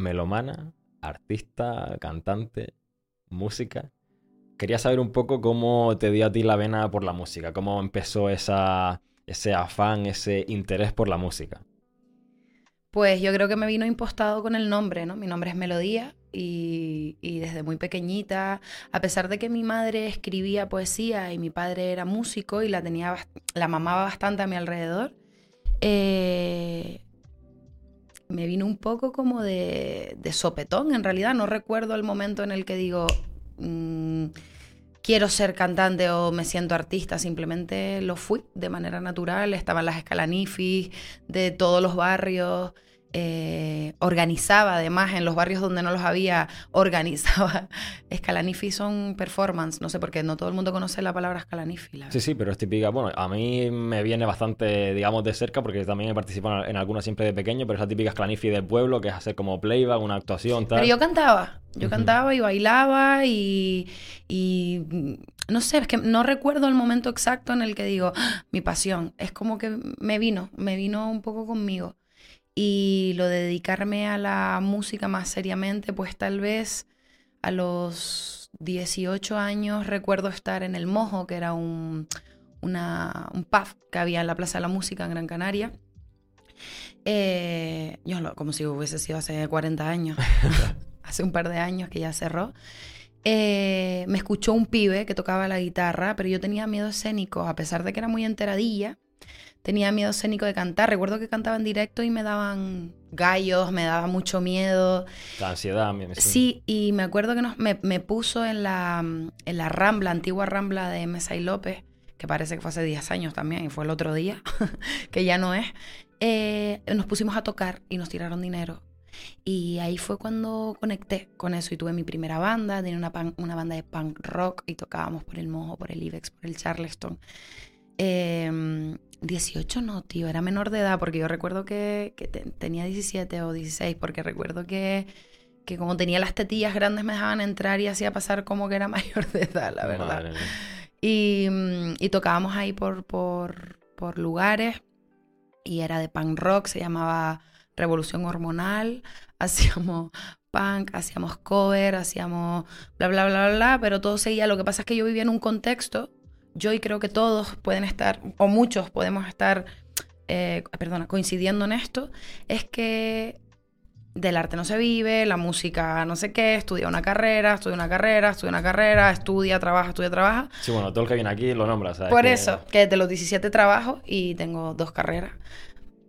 melomana, artista, cantante, música. Quería saber un poco cómo te dio a ti la vena por la música, cómo empezó ese afán, ese interés por la música. Pues yo creo que me vino impostado con el nombre, ¿no? Mi nombre es Melodía y, desde muy pequeñita, a pesar de que mi madre escribía poesía y mi padre era músico y la tenía, la mamaba bastante a mi alrededor, eh, me vino un poco como de, sopetón, en realidad. No recuerdo el momento en el que digo, mm, quiero ser cantante o me siento artista, simplemente lo fui de manera natural. Estaban las escalanifis de todos los barrios. Eh, organizaba además en los barrios donde no los había, organizaba. Escalanifi son performance, no sé por qué, no todo el mundo conoce la palabra Escalanifi. sí, sí, pero es típica, bueno, a mí me viene bastante, digamos, de cerca porque también he participado en algunas siempre de pequeño, pero es la típica Escalanifi del pueblo que es hacer como playback, una actuación, tal. Pero yo cantaba, yo cantaba y bailaba y, y no sé, es que no recuerdo el momento exacto en el que digo, ah, mi pasión, es como que me vino, me vino un poco conmigo. Y lo de dedicarme a la música más seriamente, pues tal vez a los 18 años recuerdo estar en El Mojo, que era un, una, un pub que había en la Plaza de la Música en Gran Canaria. Eh, yo como si hubiese sido hace 40 años, hace un par de años que ya cerró. Eh, me escuchó un pibe que tocaba la guitarra, pero yo tenía miedo escénico, a pesar de que era muy enteradilla tenía miedo escénico de cantar. Recuerdo que cantaba en directo y me daban gallos, me daba mucho miedo. La ansiedad, me Sí, y me acuerdo que nos, me, puso en la, en la Rambla, antigua Rambla de Mesa y López, que parece que fue hace 10 años también, y fue el otro día, que ya no es. Eh, nos pusimos a tocar y nos tiraron dinero. Y ahí fue cuando conecté con eso y tuve mi primera banda, tenía una, una banda de punk rock y tocábamos por el Mojo, por el Ibex, por el Charleston. Eh, 18 no, tío, era menor de edad, porque yo recuerdo que, tenía 17 o 16, porque recuerdo que, que, como tenía las tetillas grandes me dejaban entrar y hacía pasar como que era mayor de edad, la verdad. Y, y, tocábamos ahí por, por, por lugares y era de punk rock, se llamaba Revolución Hormonal, hacíamos punk, hacíamos cover, hacíamos bla, bla, bla, bla, bla, pero todo seguía. Lo que pasa es que yo vivía en un contexto yo y creo que todos pueden estar, o muchos podemos estar, eh, perdona, coincidiendo en esto, es que del arte no se vive, la música no sé qué, estudia una carrera, estudia una carrera, estudia una carrera, estudia, trabaja, estudia, trabaja. Sí, bueno, todo el que viene aquí lo nombra, ¿sabes? Por eso, que de los 17 trabajo y tengo dos carreras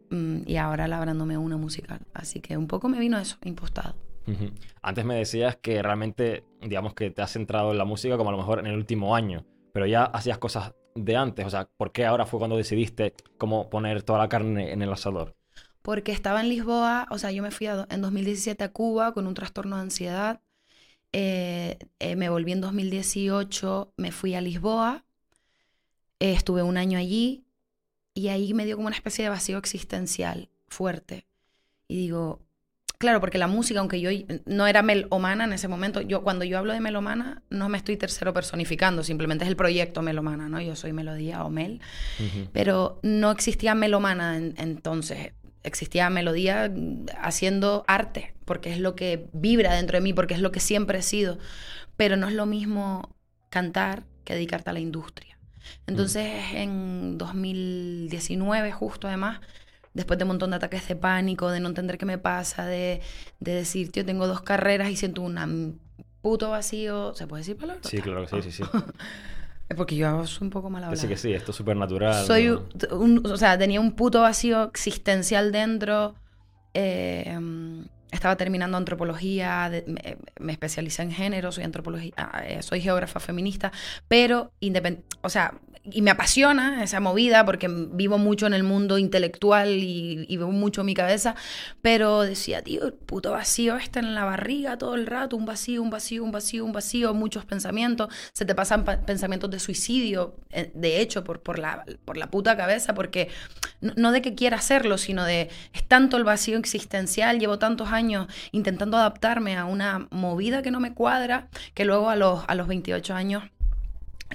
mm, y ahora labrándome una musical. Así que un poco me vino eso, impostado. Antes me decías que realmente, digamos que te has centrado en la música como a lo mejor en el último año pero ya hacías cosas de antes. O sea, ¿por qué ahora fue cuando decidiste cómo poner toda la carne en el asador? Porque estaba en Lisboa, o sea, yo me fui en 2017 a Cuba con un trastorno de ansiedad. Eh, eh, me volví en 2018, me fui a Lisboa, eh, estuve un año allí y ahí me dio como una especie de vacío existencial fuerte. Y digo, Claro, porque la música, aunque yo no era melomana en ese momento, yo cuando yo hablo de melomana no me estoy tercero personificando, simplemente es el proyecto melomana, ¿no? Yo soy melodía o mel, pero no existía melomana entonces, existía melodía haciendo arte, porque es lo que vibra dentro de mí, porque es lo que siempre he sido, pero no es lo mismo cantar que dedicarte a la industria. Entonces, en 2019 justo además, después de un montón de ataques de pánico, de no entender qué me pasa, de, de decir, tío, tengo dos carreras y siento un puto vacío. ¿Se puede decir palabras? Sí, claro que sí, sí, sí. es porque yo soy un poco mal hablada. Sí, que sí, esto es súper natural. Soy, o sea, tenía un puto vacío existencial dentro. Eh, estaba terminando antropología, me, me, especialicé en género, soy antropología, eh, soy geógrafa feminista, pero o sea, y me apasiona esa movida porque vivo mucho en el mundo intelectual y, y veo mucho mi cabeza, pero decía, tío, el puto vacío está en la barriga todo el rato, un vacío, un vacío, un vacío, un vacío, muchos pensamientos, se te pasan pensamientos de suicidio, eh, de hecho, por, por, la, por la puta cabeza, porque no, de que quiera hacerlo, sino de, es tanto el vacío existencial, llevo tantos años intentando adaptarme a una movida que no me cuadra, que luego a los, a los 28 años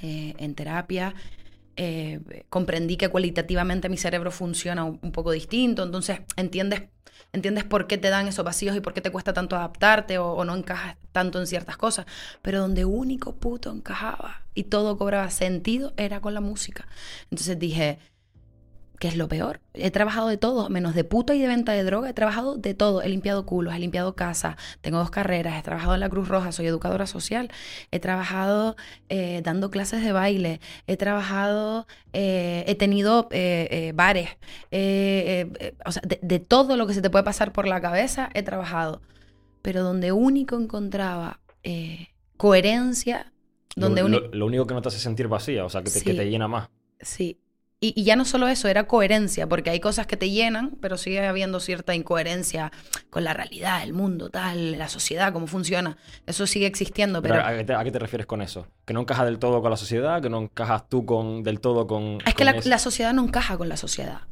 eh, en terapia eh, comprendí que cualitativamente mi cerebro funciona un, poco distinto, entonces entiendes entiendes por qué te dan esos vacíos y por qué te cuesta tanto adaptarte o, o no encajas tanto en ciertas cosas. Pero donde único puto encajaba y todo cobraba sentido era con la música. Entonces dije, ¿qué es lo peor? He trabajado de todo, menos de puta y de venta de droga, he trabajado de todo. He limpiado culos, he limpiado casa, tengo dos carreras, he trabajado en la Cruz Roja, soy educadora social, he trabajado eh, dando clases de baile, he trabajado, eh, he tenido eh, bares, o sea, de, de todo lo que se te puede pasar por la cabeza, he trabajado. Pero donde único encontraba coherencia, donde lo, lo- lo único que no te hace sentir vacía, o sea, que te, que te llena más. Sí. Y, y ya no solo eso, era coherencia, porque hay cosas que te llenan, pero sigue habiendo cierta incoherencia con la realidad, el mundo, tal, la sociedad, cómo funciona. Eso sigue existiendo, Pero, pero, ¿a, qué te, a qué te refieres con eso? ¿Que no encajas del todo con la sociedad? ¿Que no encajas tú con, del todo con...? es que la, sociedad no encaja con la sociedad.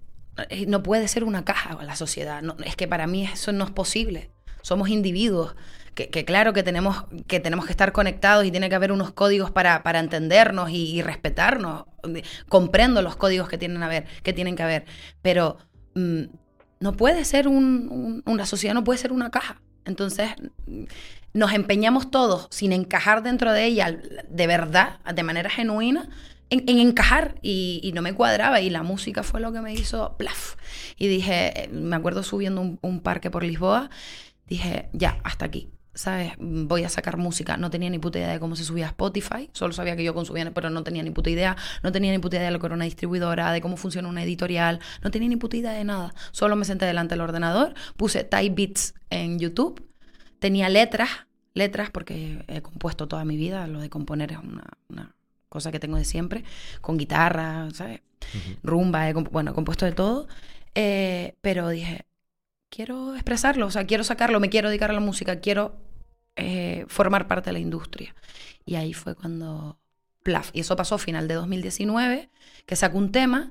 Eh, No puede ser una caja con la sociedad. No, es que para mí eso no es posible. Somos individuos. Que, claro que tenemos, que tenemos que estar conectados y tiene que haber unos códigos para, para entendernos y, respetarnos. Comprendo los códigos que tienen, que, haber. Pero mm, no puede ser un, un- una sociedad, no puede ser una caja. Entonces, mm, nos empeñamos todos sin encajar dentro de ella de verdad, de manera genuina, en, en encajar y, no me cuadraba y la música fue lo que me hizo plaf. Y dije, eh, me acuerdo subiendo un parque por Lisboa, dije, ya, hasta aquí. ¿Sabes? Voy a sacar música. No tenía ni puta idea de cómo se subía a Spotify. Solo sabía que yo consumía, pero no tenía ni puta idea. No tenía ni puta idea de lo que era una distribuidora, de cómo funciona una editorial. No tenía ni puta idea de nada. Solo me senté delante del ordenador, puse Thai Beats en YouTube. Tenía letras, letras porque he compuesto toda mi vida. Lo de componer es una, una cosa que tengo de siempre. Con guitarra, ¿sabes? Rumba, he bueno, he compuesto de todo, eh, pero dije, quiero expresarlo, o sea, quiero sacarlo, me quiero dedicar a la música, quiero eh, formar parte de la industria. Y ahí fue cuando, plaf, y eso pasó final de 2019, que saco un tema,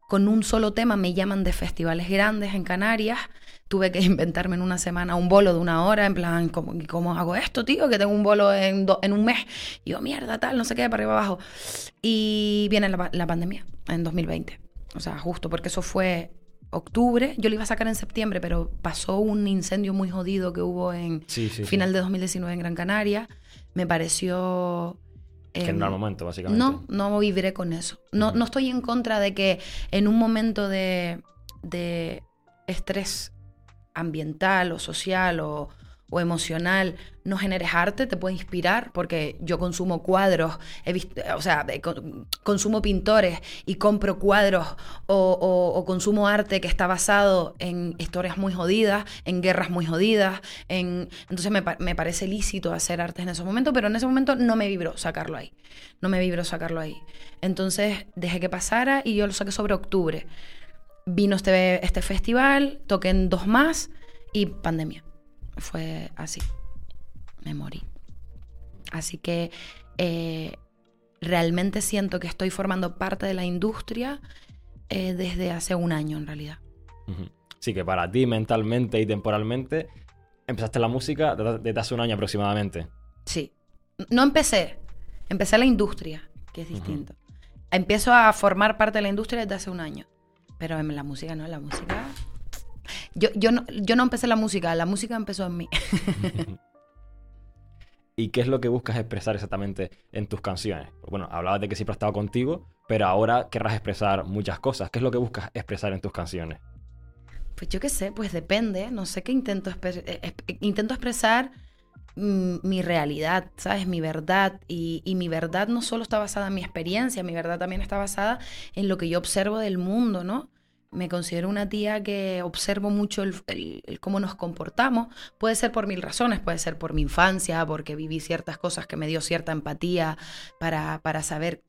con un solo tema me llaman de festivales grandes en Canarias, tuve que inventarme en una semana un bolo de una hora, en plan, ¿cómo, cómo hago esto, tío? Que tengo un bolo en, do- en un mes. Y yo, mierda, tal, no sé qué, para arriba abajo. Y viene la, la pandemia en 2020. O sea, justo porque eso fue octubre. Yo lo iba a sacar en septiembre, pero pasó un incendio muy jodido que hubo en Sí, sí, sí. final de 2019 en Gran Canaria. Me pareció... Que em, no era el momento, básicamente. no, no viviré con eso. No, no estoy en contra de que en un momento de, de estrés ambiental o social o, o emocional no generes arte, te puede inspirar, porque yo consumo cuadros, he visto, o sea, consumo pintores y compro cuadros o, consumo arte que está basado en historias muy jodidas, en guerras muy jodidas, en... entonces me, me parece lícito hacer arte en ese momento, pero en ese momento no me vibró sacarlo ahí, no me vibró sacarlo ahí. Entonces dejé que pasara y yo lo saqué sobre octubre. Vino este, este festival, toqué en dos más y pandemia. Fue así. Me morí. Así que eh, realmente siento que estoy formando parte de la industria eh, desde hace un año en realidad. Sí, que para ti, mentalmente y temporalmente, empezaste la música desde hace un año aproximadamente. Sí. No empecé. Empecé la industria, que es distinto. Empiezo a formar parte de la industria desde hace un año. Pero en la música no, la música... Yo, yo, no, yo no empecé la música, la música empezó en mí. ¿Y qué es lo que buscas expresar exactamente en tus canciones? Bueno, hablabas de que siempre he estado contigo, pero ahora querrás expresar muchas cosas. ¿Qué es lo que buscas expresar en tus canciones? Pues yo qué sé, pues depende. No sé qué intento, espe- eh, eh, intento expresar mi realidad, ¿sabes? Mi verdad. Y, y mi verdad no solo está basada en mi experiencia, mi verdad también está basada en lo que yo observo del mundo, ¿no? Me considero una tía que observo mucho el, cómo nos comportamos. Puede ser por mil razones, puede ser por mi infancia, porque viví ciertas cosas que me dio cierta empatía para, para saber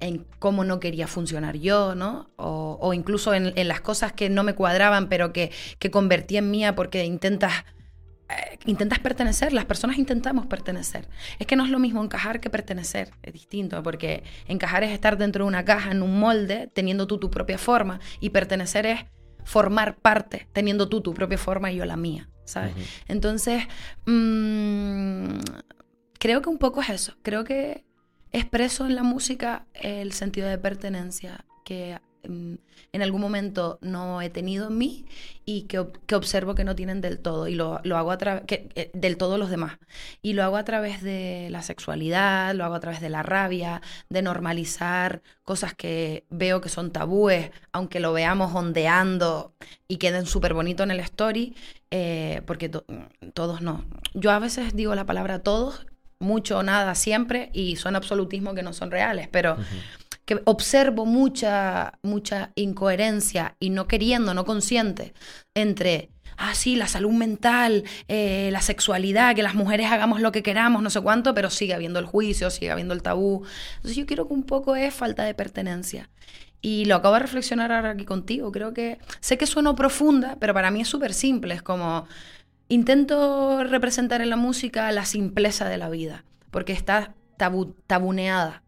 en cómo no quería funcionar yo, ¿no? O, o incluso en, en las cosas que no me cuadraban, pero que, que convertí en mía porque intentas, eh, intentas pertenecer. Las personas intentamos pertenecer. Es que no es lo mismo encajar que pertenecer. Es distinto, porque encajar es estar dentro de una caja, en un molde, teniendo tú tu propia forma, y pertenecer es formar parte, teniendo tú tu propia forma y yo la mía, ¿sabes? Entonces, mm, creo que un poco es eso. Creo que expreso en la música el sentido de pertenencia que en algún momento no he tenido en mí y que, que observo que no tienen del todo y lo, lo hago a través del todo los demás. Y lo hago a través de la sexualidad lo hago a través de la rabia de normalizar cosas que veo que son tabúes aunque lo veamos ondeando y queden súper bonito en el story eh, porque to- todos no. Yo a veces digo la palabra todos mucho o nada siempre y son absolutismos que no son reales pero que observo mucha, mucha incoherencia y no queriendo, no consciente, entre, ah, la salud mental, eh, la sexualidad, que las mujeres hagamos lo que queramos, no sé cuánto, pero sigue habiendo el juicio, sigue habiendo el tabú. Entonces yo creo que un poco es falta de pertenencia. Y lo acabo de reflexionar ahora aquí contigo. Creo que, sé que sueno profunda, pero para mí es súper simple. Es como, intento representar en la música la simpleza de la vida, porque está tabu- tabuneada.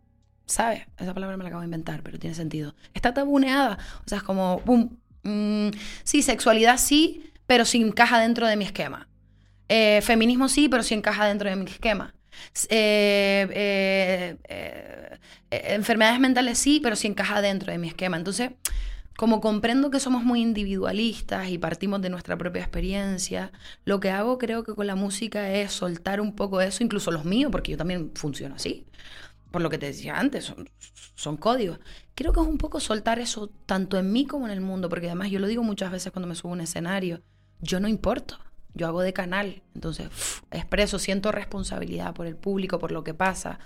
¿Sabes? Esa palabra me la acabo de inventar, pero tiene sentido. Está tabuneada. O sea, es como, pum, mm, sí, sexualidad sí, pero sí encaja dentro de mi esquema. Eh, feminismo sí, pero sí encaja dentro de mi esquema. Eh, eh, enfermedades mentales sí, pero sí encaja dentro de mi esquema. Entonces, como comprendo que somos muy individualistas y partimos de nuestra propia experiencia, lo que hago creo que con la música es soltar un poco eso, incluso los míos, porque yo también funciono así por lo que te decía antes, son, son códigos. Creo que es un poco soltar eso tanto en mí como en el mundo, porque además yo lo digo muchas veces cuando me subo a un escenario, yo no importo, yo hago de canal, entonces expreso, siento responsabilidad por el público, por lo que pasa,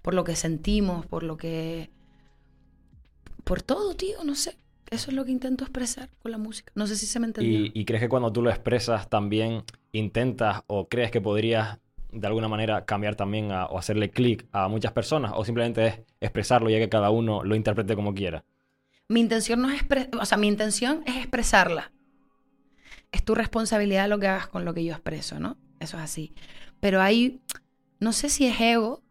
por lo que sentimos, por lo que... por todo, tío, no sé. Eso es lo que intento expresar con la música. No sé si se me entendió. ¿Y, y crees que cuando tú lo expresas también intentas o crees que podrías de alguna manera cambiar también o hacerle clic a muchas personas o simplemente es expresarlo ya que cada uno lo interprete como quiera? Mi intención no es o sea, mi intención es expresarla. Es tu responsabilidad lo que hagas con lo que yo expreso, ¿no? Eso es así. Pero hay, no sé si es ego,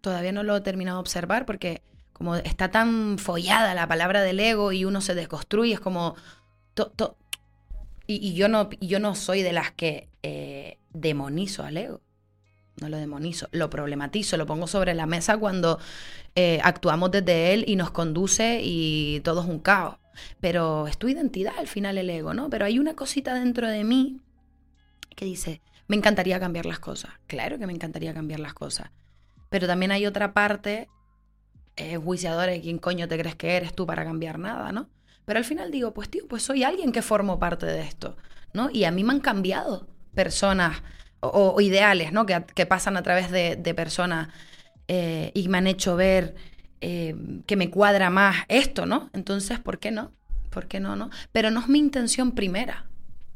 todavía no lo he terminado de observar porque como está tan follada la palabra del ego y uno se desconstruye, es como... y, yo no, yo no soy de las que eh, demonizo al ego. No lo demonizo, lo problematizo, lo pongo sobre la mesa cuando eh, actuamos desde él y nos conduce y todo es un caos. Pero es tu identidad al final el ego, ¿no? Pero hay una cosita dentro de mí que dice, me encantaría cambiar las cosas. Claro que me encantaría cambiar las cosas. Pero también hay otra parte, eh, juiciadora, de quién coño te crees que eres tú para cambiar nada, ¿no? Pero al final digo, pues tío, pues soy alguien que formo parte de esto, ¿no? Y a mí me han cambiado personas o, o ideales, ¿no? Que, que pasan a través de, de personas eh, y me han hecho ver eh, que me cuadra más esto, ¿no? Entonces, ¿por qué no? ¿Por qué no, no? Pero no es mi intención primera.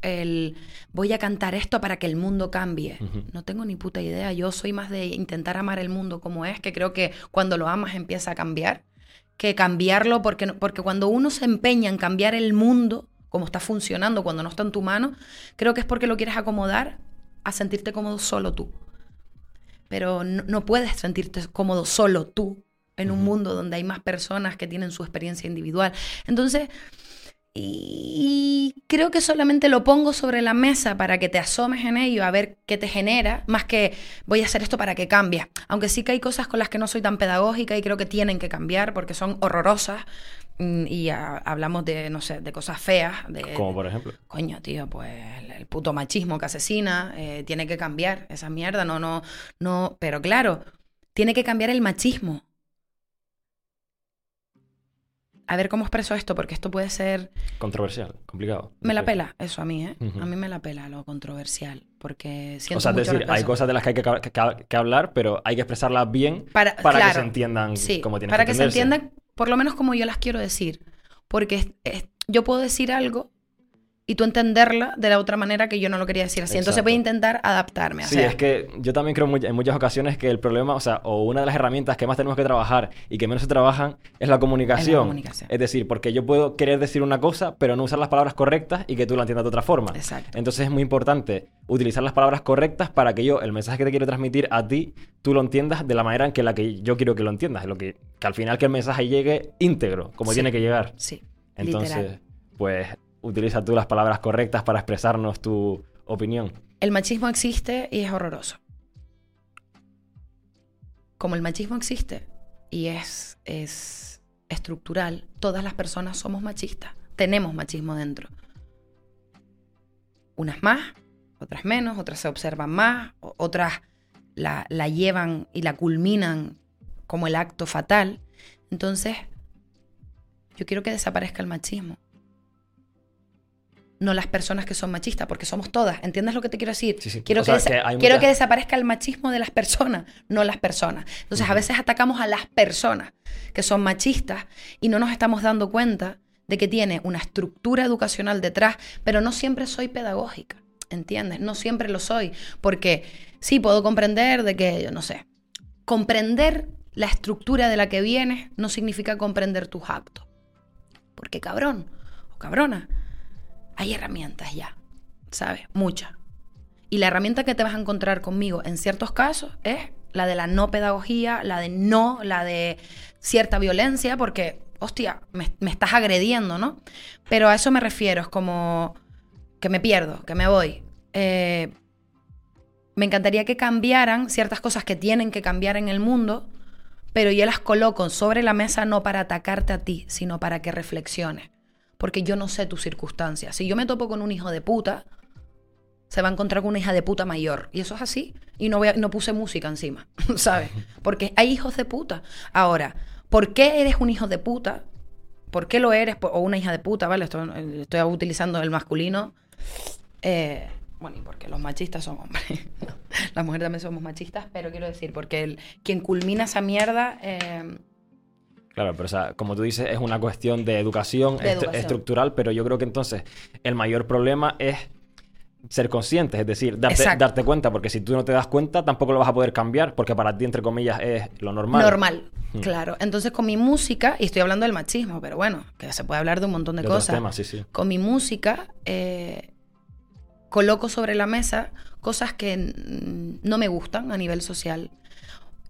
El voy a cantar esto para que el mundo cambie. No tengo ni puta idea. Yo soy más de intentar amar el mundo como es, que creo que cuando lo amas empieza a cambiar. Que cambiarlo, porque, porque cuando uno se empeña en cambiar el mundo, como está funcionando, cuando no está en tu mano, creo que es porque lo quieres acomodar a sentirte cómodo solo tú. Pero no, no puedes sentirte cómodo solo tú en un mundo donde hay más personas que tienen su experiencia individual. Entonces, y creo que solamente lo pongo sobre la mesa para que te asomes en ello a ver qué te genera, más que voy a hacer esto para que cambie. Aunque sí que hay cosas con las que no soy tan pedagógica y creo que tienen que cambiar porque son horrorosas. Mm, Y hablamos de, no sé, de cosas feas. De, Como por ejemplo. Coño, tío, pues el, el puto machismo que asesina, eh, tiene que cambiar esa mierda, no, no, no, pero claro, tiene que cambiar el machismo. A ver cómo expreso esto, porque esto puede ser... Controversial, complicado. Me la pela eso a mí, ¿eh? A mí me la pela lo controversial, porque siento O sea, es decir, hay cosas de las que hay que, que- que hablar, pero hay que expresarlas bien para, para que se entiendan sí, como tienen para que que se entiendan, por lo menos como yo las quiero decir, porque yo puedo decir algo y tú entenderla de la otra manera que yo no lo quería decir así. Entonces voy a intentar adaptarme. o Sí, sea, es que yo también creo en muchas ocasiones que el problema, o sea, o una de las herramientas que más tenemos que trabajar y que menos se trabajan es la comunicación. comunicación. Es decir, porque yo puedo querer decir una cosa, pero no usar las palabras correctas y que tú la entiendas de otra forma. Exacto. Entonces es muy importante utilizar las palabras correctas para que yo, el mensaje que te quiero transmitir a ti, tú lo entiendas de la manera en que la que yo quiero que lo entiendas. Lo que, que al final que el mensaje llegue íntegro, como Sí. tiene que llegar. Sí. Entonces, Literal. pues utiliza tú las palabras correctas para expresarnos tu opinión. El machismo existe y es horroroso. Como el machismo existe y es, es, estructural, todas las personas somos machistas, tenemos machismo dentro. Unas más, otras menos, otras se observan más, otras la, la llevan y la culminan como el acto fatal. Entonces, yo quiero que desaparezca el machismo. No las personas que son machistas, porque somos todas. ¿Entiendes lo que te quiero decir? Quiero, que, quiero que desaparezca el machismo de las personas, no las personas. Entonces, a veces atacamos a las personas que son machistas y no nos estamos dando cuenta de que tiene una estructura educacional detrás, pero no siempre soy pedagógica. ¿Entiendes? No siempre lo soy. Porque sí puedo comprender de que, yo no sé, comprender la estructura de la que vienes no significa comprender tus actos. Porque cabrón o cabrona, hay herramientas ya, ¿sabes? Muchas. Y la herramienta que te vas a encontrar conmigo en ciertos casos es la de la no pedagogía, la de no, la de cierta violencia, porque, hostia, me, estás agrediendo, ¿no? Pero a eso me refiero, es como que me pierdo, que me voy. Eh, me encantaría que cambiaran ciertas cosas que tienen que cambiar en el mundo, pero yo las coloco sobre la mesa no para atacarte a ti, sino para que reflexiones porque yo no sé tus circunstancias. Si yo me topo con un hijo de puta, se va a encontrar con una hija de puta mayor. Y eso es así. Y no, voy no puse música encima, ¿sabes? Porque hay hijos de puta. Ahora, ¿por qué eres un hijo de puta? ¿Por qué lo eres? O una hija de puta, ¿vale? Estoy, utilizando el masculino. Eh, bueno, y porque los machistas son hombres. Las mujeres también somos machistas, pero quiero decir, porque el, quien culmina esa mierda... Eh, Claro, pero o sea, como tú dices, es una cuestión de educación, estructural, pero yo creo que entonces el mayor problema es ser conscientes, es decir, darte, darte, cuenta, porque si tú no te das cuenta, tampoco lo vas a poder cambiar, porque para ti, entre comillas, es lo normal. Normal, hmm. claro. Entonces, con mi música, y estoy hablando del machismo, pero bueno, que se puede hablar de un montón de, cosas. Temas, sí, sí. Con mi música, eh, coloco sobre la mesa cosas que no me gustan a nivel social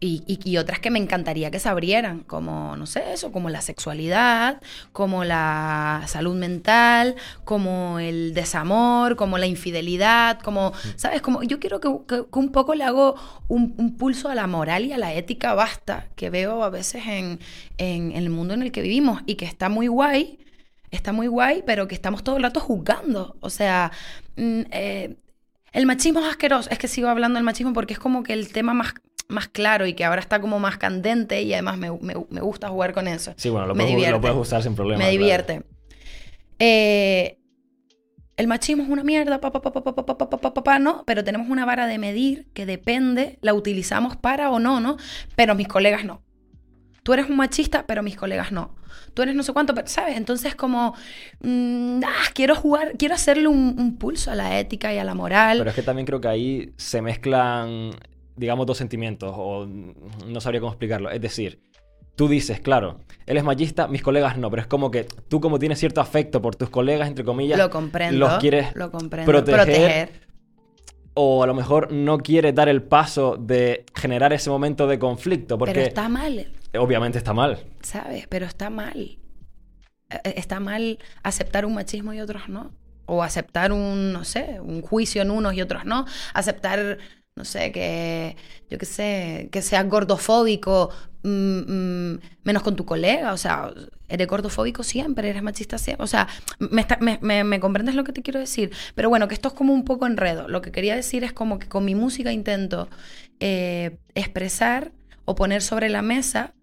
y, otras que me encantaría que se abrieran, como, no sé, eso, como la sexualidad, como la salud mental, como el desamor, como la infidelidad, como. ¿sabes? Como yo quiero que, un poco le hago un, pulso a la moral y a la ética basta, que veo a veces en, el mundo en el que vivimos y que está muy guay, está muy guay, pero que estamos todo el rato juzgando. O sea, mm, eh, el machismo es asqueroso. Es que sigo hablando del machismo porque es como que el tema más más claro y que ahora está como más candente y además me, gusta jugar con eso. Sí, bueno, lo, puedes, lo puedes, usar sin problema. Me divierte. el machismo es una mierda, pa, pa, pa, ¿no? Pero tenemos una vara de medir que depende, la utilizamos para o no, ¿no? Pero mis colegas no. Tú eres un machista, pero mis colegas no. Tú eres no sé cuánto, ¿sabes? Entonces como, quiero jugar, quiero hacerle un, un, pulso a la ética y a la moral. Pero es que también creo que ahí se mezclan digamos, dos sentimientos, o no sabría cómo explicarlo. Es decir, tú dices, claro, él es machista, mis colegas no, pero es como que tú como tienes cierto afecto por tus colegas, entre comillas, lo comprendo, los quieres lo comprendo, proteger, O a lo mejor no quieres dar el paso de generar ese momento de conflicto. Porque pero está mal. Obviamente está mal. ¿Sabes? Pero está mal. E, e, está mal aceptar un machismo y otros no. O aceptar un, no sé, un juicio en unos y otros no. Aceptar no sé, que yo qué sé, que seas gordofóbico mm, mm, menos con tu colega, o sea, eres gordofóbico siempre, eres machista siempre, o sea, me, comprendes lo que te quiero decir, pero bueno, que esto es como un poco enredo, lo que quería decir es como que con mi música intento eh, expresar o poner sobre la mesa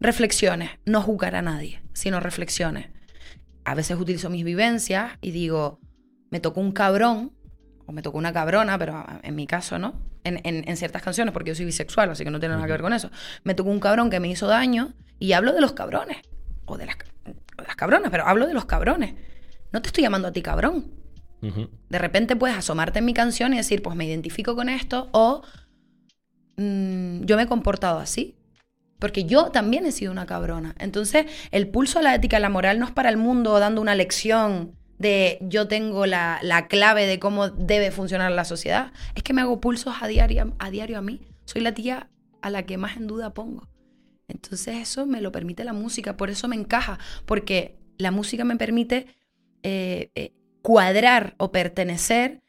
reflexiones, no juzgar a nadie, sino reflexiones. A veces utilizo mis vivencias y digo, me tocó un cabrón o me tocó una cabrona, pero en mi caso, ¿no? En, ciertas canciones, porque yo soy bisexual, así que no tiene nada que ver con eso. Me tocó un cabrón que me hizo daño y hablo de los cabrones, o de las, cabronas, pero hablo de los cabrones. No te estoy llamando a ti cabrón. De repente puedes asomarte en mi canción y decir, pues me identifico con esto, o mm, yo me he comportado así. Porque yo también he sido una cabrona. Entonces, el pulso a la ética y la moral no es para el mundo dando una lección de yo tengo la, clave de cómo debe funcionar la sociedad, es que me hago pulsos a diario, a diario a mí. Soy la tía a la que más en duda pongo. Entonces eso me lo permite la música, por eso me encaja, porque la música me permite eh, eh, cuadrar o pertenecer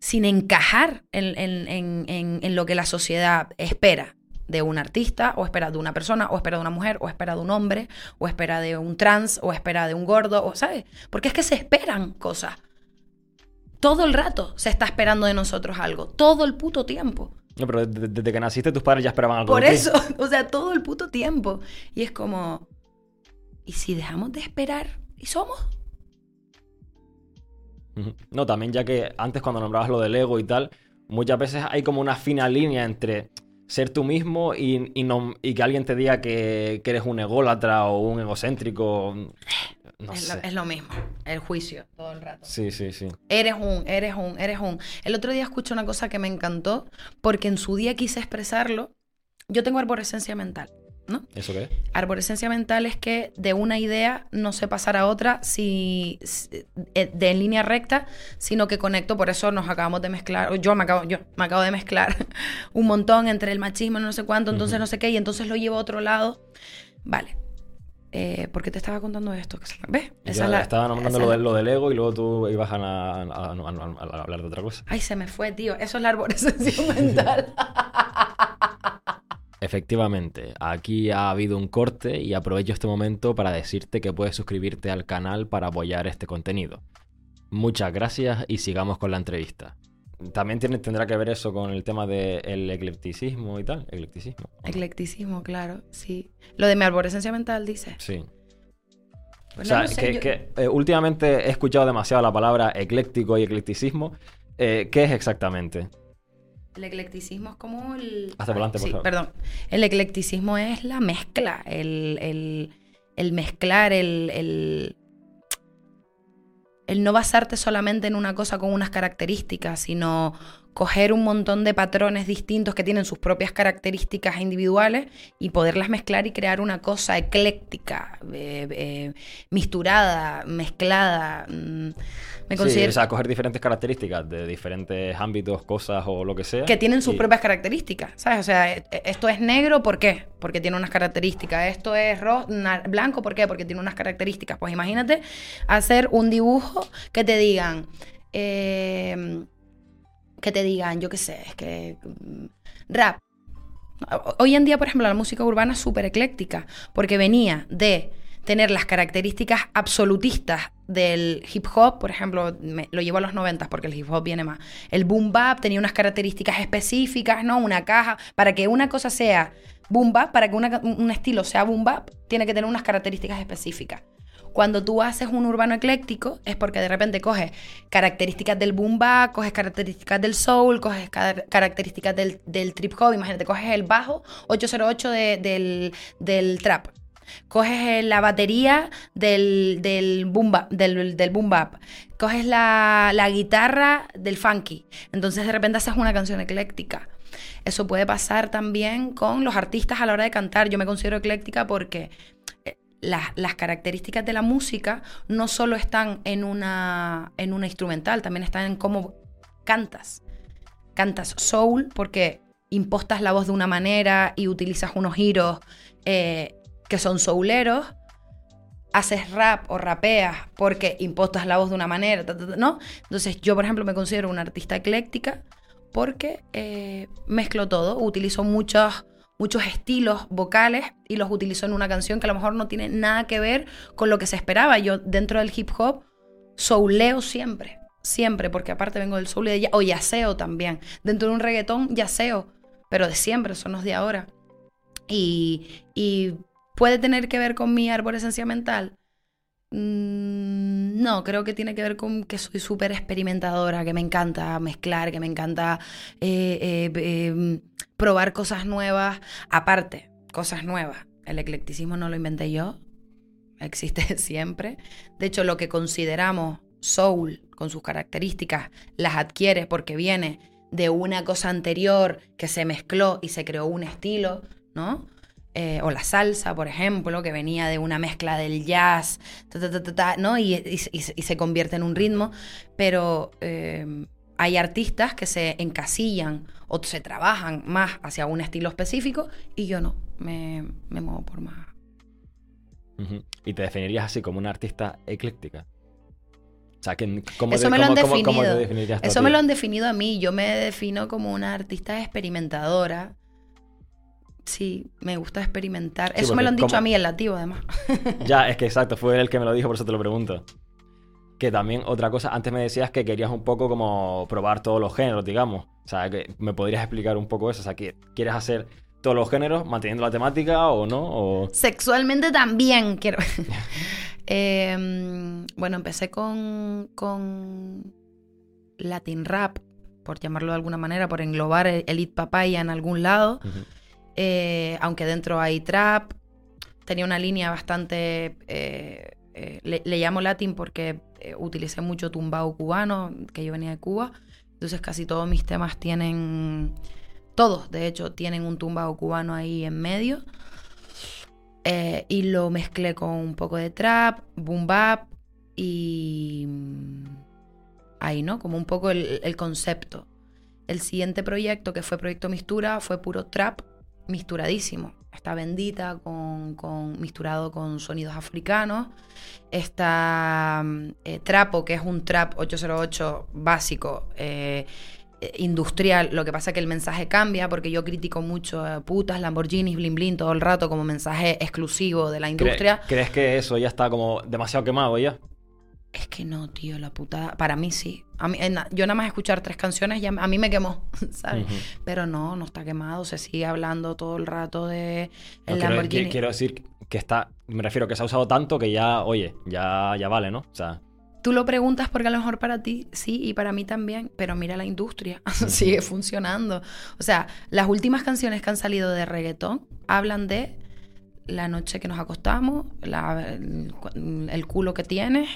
sin encajar en, en, lo que la sociedad espera de un artista, o espera de una persona, o espera de una mujer, o espera de un hombre, o espera de un trans, o espera de un gordo, o ¿sabes? Porque es que se esperan cosas. Todo el rato se está esperando de nosotros algo, todo el puto tiempo. No, pero desde, que naciste tus padres ya esperaban algo Por de ti. eso, o sea, todo el puto tiempo. Y es como, ¿y si dejamos de esperar y somos? No, también ya que antes cuando nombrabas lo del ego y tal, muchas veces hay como una fina línea entre ser tú mismo y, y no, y que alguien te diga que, que eres un ególatra o un egocéntrico. No es, sé. lo, es lo mismo, el juicio, todo el rato. Sí, sí, sí. Eres un, eres un, eres un. El otro día escuché una cosa que me encantó porque en su día quise expresarlo. Yo tengo arborescencia mental, ¿no? ¿Eso qué es? Arborescencia mental es que de una idea no sé pasar a otra si, si- eh, de en línea recta, sino que conecto, por eso nos acabamos de mezclar, yo me acabo, yo me acabo de mezclar un montón entre el machismo, no sé cuánto, entonces no sé qué, y entonces lo llevo a otro lado. Vale. Eh, ¿Por qué te estaba contando esto? ¿Ves? Ya estaba nombrando esa lo, es del- lo del ego y luego tú ibas a- a- a hablar de otra cosa. Ay, se me fue, tío. Eso es la arborescencia mental. Efectivamente, aquí ha habido un corte y aprovecho este momento para decirte que puedes suscribirte al canal para apoyar este contenido. Muchas gracias y sigamos con la entrevista. También tiene- tendrá que ver eso con el tema del eclecticismo y tal. Eclecticismo. Eclecticismo, claro, sí. Lo de mi arborescencia mental, dice. Sí. Pues o sea, no lo sé, que, yo- que, eh, últimamente he escuchado demasiado la palabra ecléctico y eclecticismo. Eh, ¿Qué es exactamente? El eclecticismo es como el... Hacia adelante, por sí, favor. perdón. El eclecticismo es la mezcla, el, el- el mezclar, el, el, el no basarte solamente en una cosa con unas características, sino coger un montón de patrones distintos que tienen sus propias características individuales y poderlas mezclar y crear una cosa ecléctica, eh, eh, misturada, mezclada. mm, Me Sí, considero o sea, coger diferentes características de diferentes ámbitos, cosas o lo que sea. que tienen sus y- propias características, ¿sabes? O sea, e- e- esto es negro, ¿por qué? Porque tiene unas características. Esto es blanco, ¿por qué? Porque tiene unas características. Pues imagínate hacer un dibujo que te digan, eh, que te digan, yo qué sé, es que mm, rap. Hoy en día, por ejemplo, la música urbana es súper ecléctica, porque venía de tener las características absolutistas del hip hop, por ejemplo, lo llevo a los 90 porque el hip hop viene más. El boom bap tenía unas características específicas, ¿no? Una caja. Para que una cosa sea boom bap, para que un estilo sea boom bap, tiene que tener unas características específicas. Cuando tú haces un urbano ecléctico es porque de repente coges características del boom bap, coges características del soul, coges car- características del, trip hop, imagínate, coges el bajo 808 de- del, trap, coges eh, la batería del, del, boom bap, del, coges la, la guitarra del funky, entonces de repente haces una canción ecléctica. Eso puede pasar también con los artistas a la hora de cantar. Yo me considero ecléctica porque las, características de la música no solo están en una, en una instrumental, también están en cómo cantas. Cantas soul porque impostas la voz de una manera y utilizas unos giros eh, que son souleros. Haces rap o rapeas porque impostas la voz de una manera, ¿no? Entonces yo, por ejemplo, me considero una artista ecléctica porque eh, mezclo todo, utilizo muchos, muchos estilos vocales y los utilizo en una canción que a lo mejor no tiene nada que ver con lo que se esperaba. Yo dentro del hip hop souleo siempre, siempre, porque aparte vengo del soul y de o yaceo también. Dentro de un reggaetón yaceo, pero de siempre, son los de ahora. Y, y puede tener que ver con mi arborescencia mental. Mm, No, creo que tiene que ver con que soy súper experimentadora, que me encanta mezclar, que me encanta eh, eh, eh, probar cosas nuevas. Aparte, cosas nuevas. El eclecticismo no lo inventé yo, existe siempre. De hecho, lo que consideramos soul, con sus características, las adquiere porque viene de una cosa anterior que se mezcló y se creó un estilo, ¿no? Eh, o la salsa, por ejemplo, que venía de una mezcla del jazz, ta, ta, ta, ta, ta, ¿no? Y, y- y- y se convierte en un ritmo, pero eh, hay artistas que se encasillan o se trabajan más hacia un estilo específico y yo no, me, me muevo por más. Y te definirías así como una artista ecléctica. O sea, que, ¿cómo, Eso te, me lo han cómo- cómo- cómo te definido. Eso me lo han definido a mí. Yo me defino como una artista experimentadora. Sí, me gusta experimentar. Sí, Eso me lo han dicho a mí el lativo, además. Ya, es que exacto, fue él el que me lo dijo, por eso te lo pregunto. Que también otra cosa, antes me decías que querías un poco como probar todos los géneros, digamos. O sea, que me podrías explicar un poco eso. O sea, que quieres hacer todos los géneros manteniendo la temática o no, o... Sexualmente también quiero. Em, bueno, empecé con, con Latin rap, por llamarlo de alguna manera, por englobar el, el It Papaya en algún lado. Eh, aunque dentro hay trap. Tenía una línea bastante. eh, eh, le, llamo Latin porque utilicé mucho tumbao cubano, que yo venía de Cuba. Entonces casi todos mis temas tienen. Todos, de hecho, tienen un tumbao cubano ahí en medio. Y lo mezclé con un poco de trap, boom bap y. mm, Ahí, ¿no? Como un poco el, el concepto. El siguiente proyecto, que fue Proyecto Mistura, fue puro trap misturadísimo. Está bendita con, con- misturado con sonidos africanos. Está eh, Trapo, que es un trap 808 básico, eh, eh, industrial. Lo que pasa es que el mensaje cambia porque yo critico mucho eh, putas, Lamborghinis, blin blin todo el rato como mensaje exclusivo de la ¿Cre- industria. ¿Crees que eso ya está como demasiado quemado ya? Es que no, tío, la putada. Para mí sí. A mí, en- yo nada más escuchar tres canciones ya a mí me quemó, ¿sabes? Pero no, no está quemado. Se sigue hablando todo el rato de No, el Lamborghini. qui- quiero decir que está, me refiero que se ha usado tanto que ya, oye, ya, ya vale, ¿no? O sea, Tú lo preguntas porque a lo mejor para ti sí y para mí también, pero mira la industria, sigue funcionando. O sea, las últimas canciones que han salido de reggaetón hablan de la noche que nos acostamos, la- el, el culo que tienes,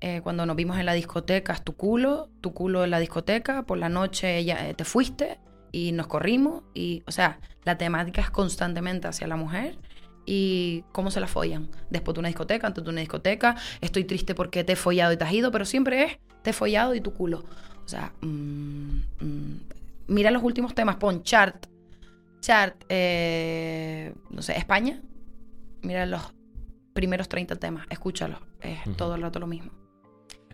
eh, cuando nos vimos en la discoteca es tu culo, tu culo en la discoteca, por la noche ya, eh, te fuiste y nos corrimos y, o sea, la temática es constantemente hacia la mujer y cómo se la follan. Después de una discoteca, antes de una discoteca, estoy triste porque te he follado y te has ido, pero siempre es te he follado y tu culo. O sea, mm, mm, mira los últimos temas, pon chart, chart, eh, no sé, España, mira los primeros 30 temas, escúchalos, es todo el rato lo mismo.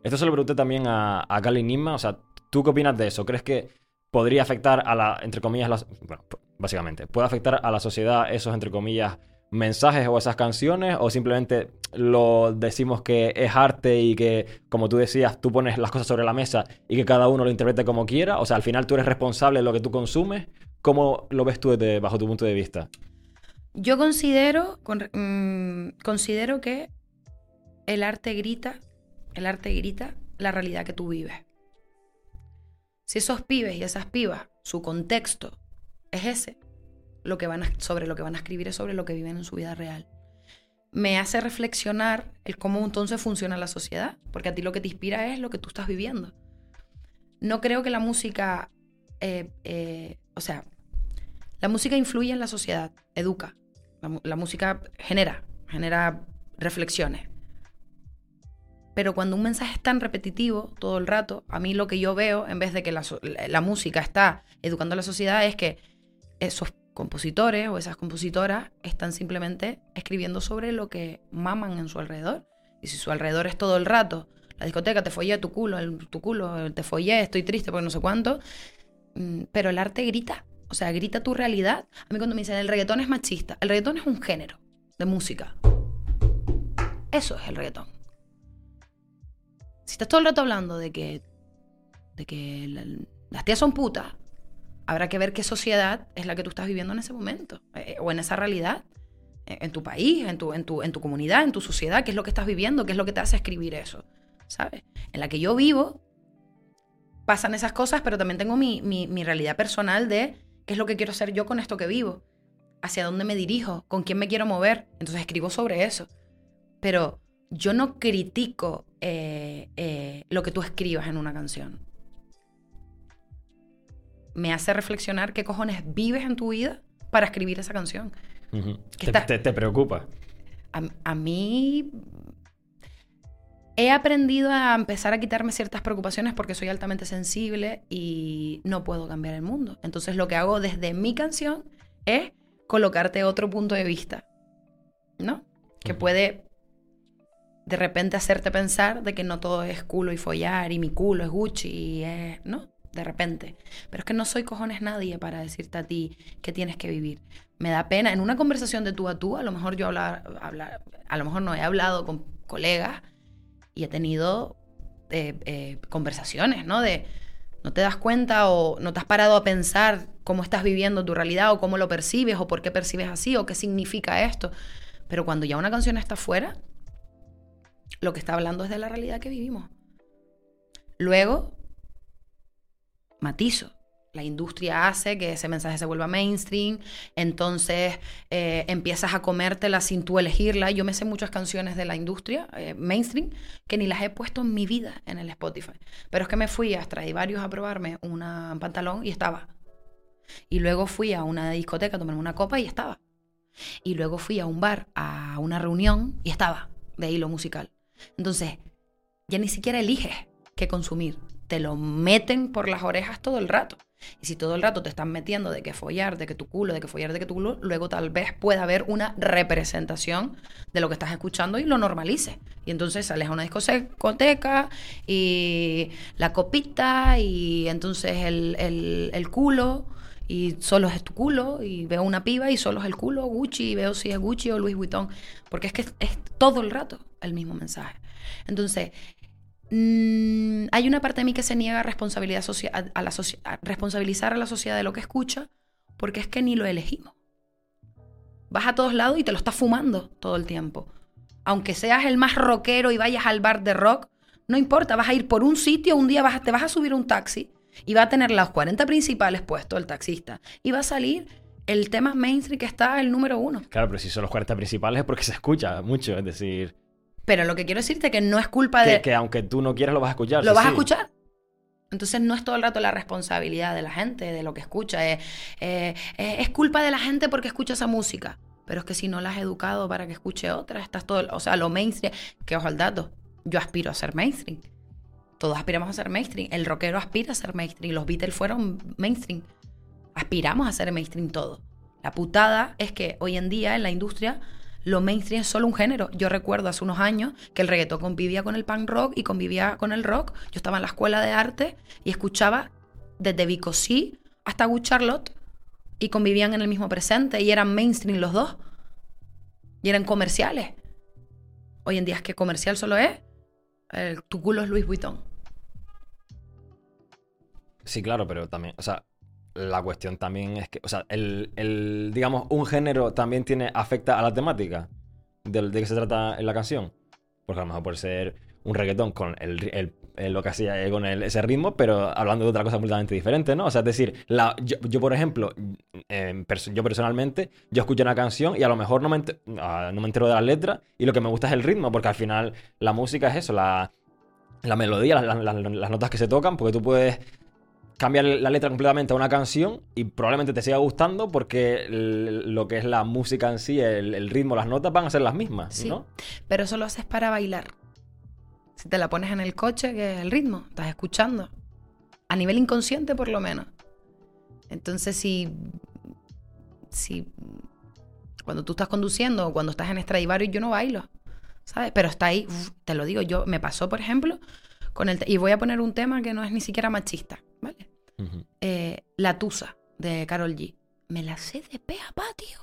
Esto se lo pregunté también a, a Cali Nisma, o sea, ¿tú qué opinas de eso? ¿Crees que podría afectar a la, entre comillas, las, bueno, básicamente, puede afectar a la sociedad esos, entre comillas, mensajes o esas canciones? ¿O simplemente lo decimos que es arte y que, como tú decías, tú pones las cosas sobre la mesa y que cada uno lo interprete como quiera? O sea, al final tú eres responsable de lo que tú consumes. ¿Cómo lo ves tú desde, bajo tu punto de vista? Yo considero, con- mm, considero que el arte grita, el arte grita la realidad que tú vives. Si esos pibes y esas pibas, su contexto es ese, lo que van a, sobre lo que van a escribir es sobre lo que viven en su vida real. Me hace reflexionar el cómo entonces funciona la sociedad, porque a ti lo que te inspira es lo que tú estás viviendo. No creo que la música, eh, eh, o sea, la música influye en la sociedad, educa. La, la música genera, genera reflexiones. Pero cuando un mensaje es tan repetitivo todo el rato, a mí lo que yo veo, en vez de que la, música está educando a la sociedad, es que esos compositores o esas compositoras están simplemente escribiendo sobre lo que maman en su alrededor. Y si su alrededor es todo el rato, la discoteca, te follé tu culo, el- tu culo, te follé, estoy triste porque no sé cuánto. Mm, Pero el arte grita, o sea, grita tu realidad. A mí cuando me dicen el reggaetón es machista, el reggaetón es un género de música. Eso es el reggaetón. Si estás todo el rato hablando de que, de que la- las tías son putas, habrá que ver qué sociedad es la que tú estás viviendo en ese momento, eh, o en esa realidad, eh, en tu país, en tu, en, tu, en tu comunidad, en tu sociedad, qué es lo que estás viviendo, qué es lo que te hace escribir eso, ¿sabes? En la que yo vivo, pasan esas cosas, pero también tengo mi, mi, mi realidad personal de qué es lo que quiero hacer yo con esto que vivo, hacia dónde me dirijo, con quién me quiero mover. Entonces escribo sobre eso. Pero yo no critico eh, eh, lo que tú escribas en una canción. Me hace reflexionar qué cojones vives en tu vida para escribir esa canción. Ujú. ¿Qué ¿Te, tal? te- te preocupa? A, a mí he aprendido a empezar a quitarme ciertas preocupaciones porque soy altamente sensible y no puedo cambiar el mundo. Entonces lo que hago desde mi canción es colocarte otro punto de vista, ¿no? Que puede de repente hacerte pensar de que no todo es culo y follar y mi culo es Gucci y es, ¿no? de repente. Pero es que no soy cojones nadie para decirte a ti que tienes que vivir. Me da pena, en una conversación de tú a tú, a lo mejor yo hablar, hablar a lo mejor no he hablado con colegas y he tenido eh, eh, conversaciones, ¿no? De no te das cuenta o no te has parado a pensar cómo estás viviendo tu realidad o cómo lo percibes o por qué percibes así o qué significa esto. Pero cuando ya una canción está fuera, lo que está hablando es de la realidad que vivimos. Luego, matizo. La industria hace que ese mensaje se vuelva mainstream, entonces eh, empiezas a comértela sin tú elegirla. Yo me sé muchas canciones de la industria eh, mainstream que ni las he puesto en mi vida en el Spotify. Pero es que me fui a varios a probarme un pantalón y estaba. Y luego fui a una discoteca a tomarme una copa y estaba. Y luego fui a un bar a una reunión y estaba de hilo musical. Entonces, ya ni siquiera eliges qué consumir. Te lo meten por las orejas todo el rato. Y si todo el rato te están metiendo de que follar, de que tu culo, de que follar, de que tu culo, luego tal vez pueda haber una representación de lo que estás escuchando y lo normalice. Y entonces sales a una discoteca y la copita y entonces el, el culo y solo es tu culo y veo una piba y solo es el culo Gucci y veo si es Gucci o Louis Vuitton. Porque es que es todo el rato el mismo mensaje. Entonces, Mm, hay una parte de mí que se niega a, responsabilidad a, la responsabilizar a la sociedad de lo que escucha, porque es que ni lo elegimos. Vas a todos lados y te lo estás fumando todo el tiempo. Aunque seas el más rockero y vayas al bar de rock, no importa, vas a ir por un sitio, un día vas te vas a subir un taxi y va a tener los 40 principales puestos el taxista y va a salir el tema mainstream que está el número uno. Claro, pero si son los 40 principales es porque se escucha mucho, es decir... Pero lo que quiero decirte es que no es culpa de... Que aunque tú no quieras lo vas a escuchar. Lo vas a escuchar. Entonces no es todo el rato la responsabilidad de la gente, de lo que escucha. Eh, eh, es culpa de la gente porque escucha esa música. Pero es que si no la has educado para que escuche otra, estás todo... O sea, lo mainstream... Que ojo al dato. Yo aspiro a ser mainstream. Todos aspiramos a ser mainstream. El rockero aspira a ser mainstream. Los Beatles fueron mainstream. Aspiramos a ser mainstream todo. La putada es que hoy en día en la industria lo mainstream es solo un género. Yo recuerdo hace unos años que el reggaetón convivía con el punk rock y convivía con el rock. Yo estaba en la escuela de arte y escuchaba desde Vico C hasta Good Charlotte y convivían en el mismo presente y eran mainstream los dos. Y eran comerciales. Hoy en día es que comercial solo es el, tu culo es Louis Vuitton. Sí, claro, pero también, o sea, la cuestión también es que, o sea, el, digamos, un género también tiene, afecta a la temática de, de que se trata en la canción. Porque a lo mejor puede ser un reggaetón con el, lo que hacía con ese ritmo, pero hablando de otra cosa completamente diferente, ¿no? O sea, es decir, la, yo, por ejemplo, em, yo personalmente, yo escucho una canción y a lo mejor no me, ah, no me entero de las letras y lo que me gusta es el ritmo, porque al final la música es eso, la, la melodía, las notas que se tocan, porque tú puedes cambiar la letra completamente a una canción y probablemente te siga gustando porque lo que es la música en sí, el, ritmo, las notas van a ser las mismas, sí, ¿no? Pero eso lo haces para bailar. Si te la pones en el coche, que es el ritmo, estás escuchando. A nivel inconsciente, por lo menos. Entonces, si. Si. Cuando tú estás conduciendo o cuando estás en Stradivarius, yo no bailo. ¿Sabes? Pero está ahí, te lo digo, yo me pasó, por ejemplo, con el. Y voy a poner un tema que no es ni siquiera machista, ¿vale? Eh, la Tusa de Carol G. Me la sé de pe a pa, tío.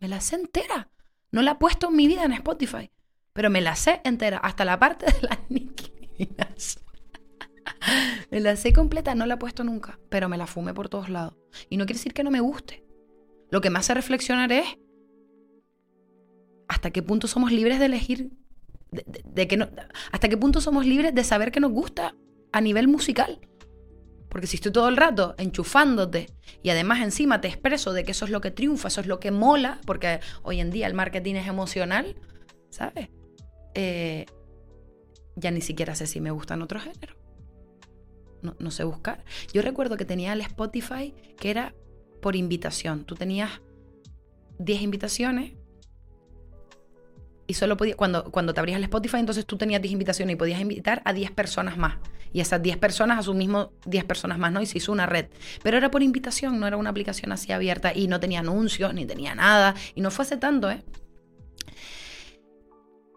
Me la sé entera. No la he puesto en mi vida en Spotify. Pero me la sé entera. Hasta la parte de las niquinas. me la sé completa. No la he puesto nunca. Pero me la fumé por todos lados. Y no quiere decir que no me guste. Lo que me hace reflexionar es hasta qué punto somos libres de elegir. De, que no, hasta qué punto somos libres de saber que nos gusta a nivel musical. Porque si estoy todo el rato enchufándote y además encima te expreso de que eso es lo que triunfa, eso es lo que mola, porque hoy en día el marketing es emocional, ¿sabes? Eh, ya ni siquiera sé si me gustan otros géneros. No, no sé buscar. Yo recuerdo que tenía el Spotify que era por invitación. Tú tenías 10 invitaciones y solo podías, cuando, cuando te abrías el Spotify, entonces tú tenías 10 invitaciones y podías invitar a 10 personas más. Y esas 10 personas a su mismo 10 personas más, ¿no? Y se hizo una red. Pero era por invitación, no era una aplicación así abierta y no tenía anuncios, ni tenía nada. Y no fue hace tanto, ¿eh?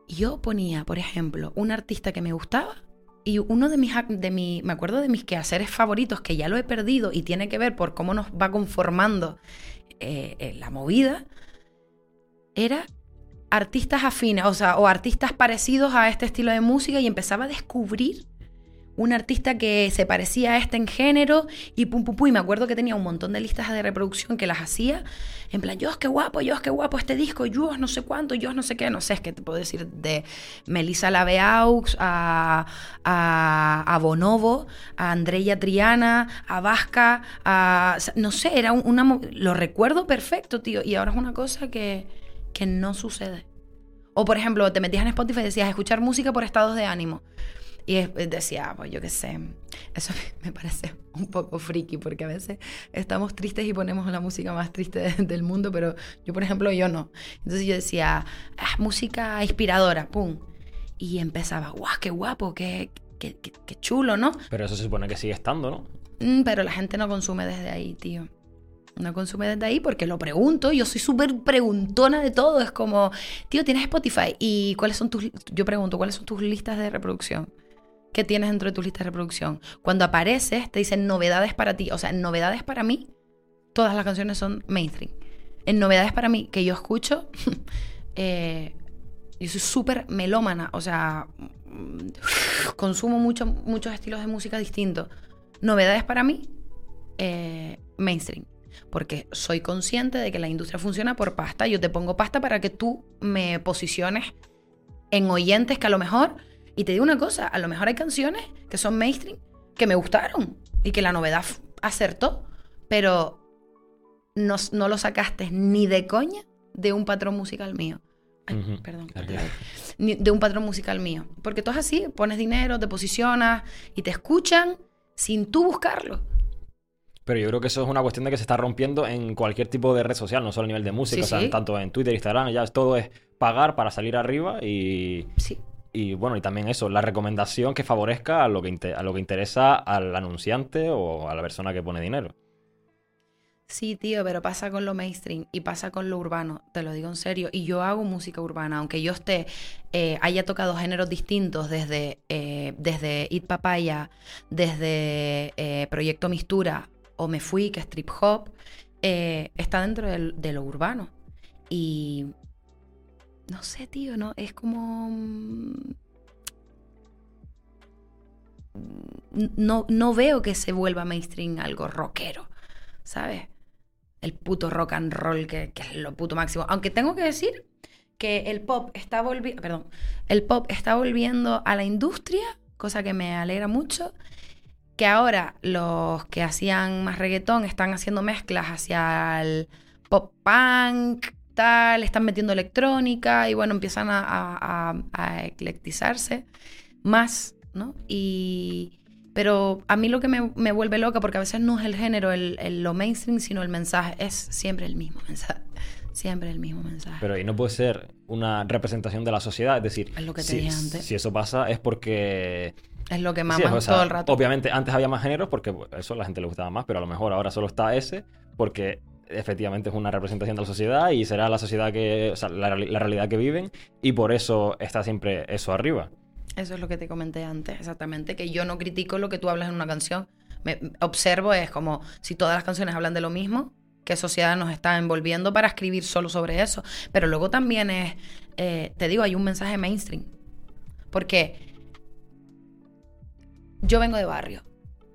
Yo ponía, por ejemplo, un artista que me gustaba Y uno de mis, de mi, me acuerdo de mis quehaceres favoritos, que ya lo he perdido y tiene que ver por cómo nos va conformando eh, eh, la movida, era artistas afines, o sea, o artistas parecidos a este estilo de música y empezaba a descubrir un artista que se parecía a este en género y pum pum pum. Y me acuerdo que tenía un montón de listas de reproducción que las hacía. En plan, Dios, qué guapo, Dios, qué guapo este disco, Dios, no sé cuánto, Dios, no sé qué. No sé, es que te puedo decir de Melissa Laveaux a, a, a Bonobo, a Andrea Triana, a Vasca, a. No sé, era un- una. Lo recuerdo perfecto, tío. Y ahora es una cosa que, que no sucede. O, por ejemplo, te metías en Spotify y decías escuchar música por estados de ánimo. Y es- decía, pues yo qué sé, eso me- parece un poco friki porque a veces estamos tristes y ponemos la música más triste de- del mundo, pero yo, por ejemplo, yo no. Entonces yo decía, ah, música inspiradora, pum. Y empezaba, guau, qué guapo, qué, qué, qué- qué chulo, ¿no? Pero eso se supone que sigue estando, ¿no? Mm, pero la gente no consume desde ahí, tío. No consume desde ahí porque lo pregunto. Yo soy súper preguntona de todo. Es como, tío, ¿tienes Spotify? ¿Y cuáles son tus... Yo pregunto, ¿cuáles son tus listas de reproducción? ¿Qué tienes dentro de tu lista de reproducción? Cuando apareces, te dicen novedades para ti. O sea, en novedades para mí, todas las canciones son mainstream. En novedades para mí, que yo escucho, eh, yo soy súper melómana. O sea, consumo mucho- muchos estilos de música distintos. Novedades para mí, eh, mainstream. Porque soy consciente de que la industria funciona por pasta. Yo te pongo pasta para que tú me posiciones en oyentes que a lo mejor, y te digo una cosa, a lo mejor hay canciones que son mainstream que me gustaron y que la novedad acertó, pero no, lo sacaste ni de coña de un patrón musical mío. Ay, perdón. Ni- de un patrón musical mío. Porque tú es así, pones dinero, te posicionas y te escuchan sin tú buscarlo. Pero yo creo que eso es una cuestión de que se está rompiendo en cualquier tipo de red social, no solo a nivel de música, Sí, o sea, sí. tanto en Twitter, Instagram, ya todo es pagar para salir arriba y, Sí. y bueno, y también eso, la recomendación que favorezca a lo que, a lo que interesa al anunciante o a la persona que pone dinero. Sí, tío, pero pasa con lo mainstream y pasa con lo urbano, te lo digo en serio. Y yo hago música urbana, aunque yo esté, eh, haya tocado géneros distintos desde, eh, desde It Papaya, desde eh, Proyecto Mistura o Me Fui, que es trip hop, eh, está dentro de lo urbano. Y no sé, tío, ¿no? Es como... mm, No, no veo que se vuelva mainstream algo rockero, ¿sabes? el puto rock and roll, que, que es lo puto máximo. Aunque tengo que decir que el pop está volviendo, perdón, el pop está volviendo a la industria, cosa que me alegra mucho, que ahora los que hacían más reggaetón están haciendo mezclas hacia el pop punk, tal, están metiendo electrónica y bueno, empiezan a, a- a- a eclectizarse más, ¿no? Y... Pero a mí lo que me, me vuelve loca, porque a veces no es el género, el, el- lo mainstream, sino el mensaje, es siempre el mismo mensaje. Siempre el mismo mensaje. Pero y no puede ser una representación de la sociedad, es decir, Es lo que te si, dije antes. si eso pasa es porque es lo que Sí, maman o sea, todo el rato. Obviamente antes había más géneros porque eso a la gente le gustaba más, pero a lo mejor ahora solo está ese porque efectivamente es una representación de la sociedad y será la sociedad que, o sea, la, la realidad que viven y por eso está siempre eso arriba. Eso es lo que te comenté antes, exactamente, que yo no critico lo que tú hablas en una canción. Me, observo es como si todas las canciones hablan de lo mismo, qué sociedad nos está envolviendo para escribir solo sobre eso. Pero luego también es, eh, te digo, hay un mensaje mainstream. Porque yo vengo de barrio.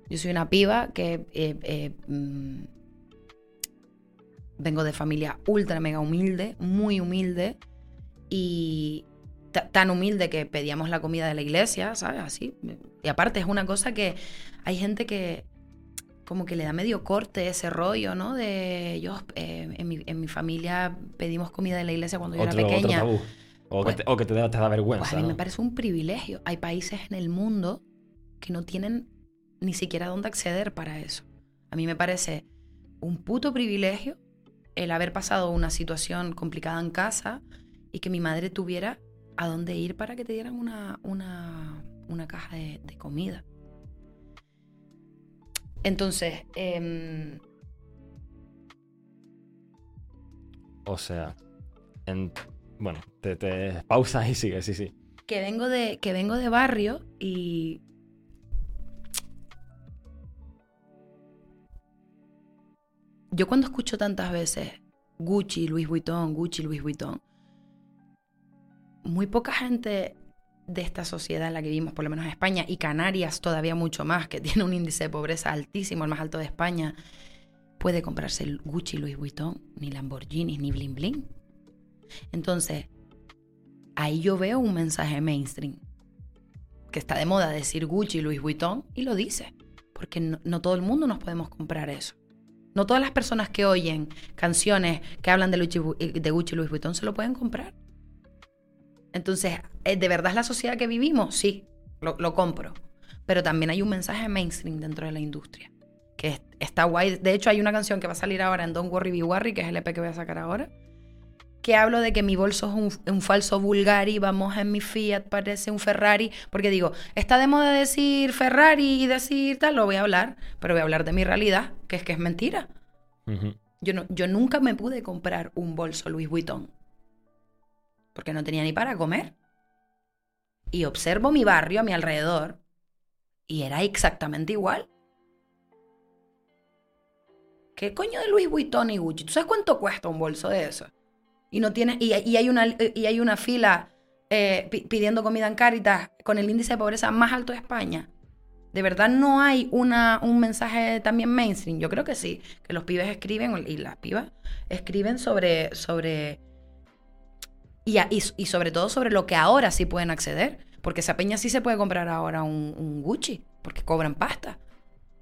Yo soy una piba que eh, eh, mm, vengo de familia ultra mega humilde, muy humilde. Y ta- tan humilde que pedíamos la comida de la iglesia, ¿sabes? Así. Y aparte es una cosa que hay gente que como que le da medio corte ese rollo, ¿no? De yo eh, en, mi, en mi familia pedimos comida de la iglesia cuando yo Otro, era otro pequeña. tabú. O Pues- que te, o que te da, te da Pues vergüenza. a mí ¿no? me parece un privilegio. Hay países en el mundo que no tienen ni siquiera dónde acceder para eso. A mí me parece un puto privilegio el haber pasado una situación complicada en casa y que mi madre tuviera a dónde ir para que te dieran una, una, una caja de, de comida. Entonces, em, O sea, en- bueno, te, te pausas y sigue, sí, sí. que vengo de que vengo de barrio y yo cuando escucho tantas veces Gucci, Louis Vuitton, Gucci, Louis Vuitton, muy poca gente de esta sociedad en la que vivimos, por lo menos en España, y Canarias todavía mucho más, que tiene un índice de pobreza altísimo, el más alto de España, puede comprarse Gucci, Louis Vuitton, ni Lamborghini, ni Bling Bling. Entonces, ahí yo veo un mensaje mainstream, que está de moda decir Gucci, Louis Vuitton, y lo dice, porque no, todo el mundo nos podemos comprar eso. No todas las personas que oyen canciones que hablan de, de Gucci Louis Vuitton se lo pueden comprar. Entonces, eh, ¿de verdad es la sociedad que vivimos? Sí, lo, compro. Pero también hay un mensaje mainstream dentro de la industria, que está guay. De hecho, hay una canción que va a salir ahora en Don't Worry Be Worry, que es el EP que voy a sacar ahora, que hablo de que mi bolso es un, falso Bulgari, vamos en mi Fiat, parece un Ferrari, porque digo, está de moda decir Ferrari y decir tal, lo voy a hablar, pero voy a hablar de mi realidad, que es que es mentira. yo, no, yo nunca me pude comprar un bolso Louis Vuitton porque no tenía ni para comer. Y observo mi barrio a mi alrededor y era exactamente igual. ¿Qué coño de Louis Vuitton y Gucci? ¿Tú sabes cuánto cuesta un bolso de eso? Y no tiene, y, hay, una, y hay una fila eh, pidiendo comida en Caritas con el índice de pobreza más alto de España. ¿De verdad no hay una, un mensaje también mainstream? Yo creo que sí, que los pibes escriben, y las pibas escriben sobre, sobre y, sobre todo sobre lo que ahora sí pueden acceder. Porque esa peña sí se puede comprar ahora un, Gucci, porque cobran pasta.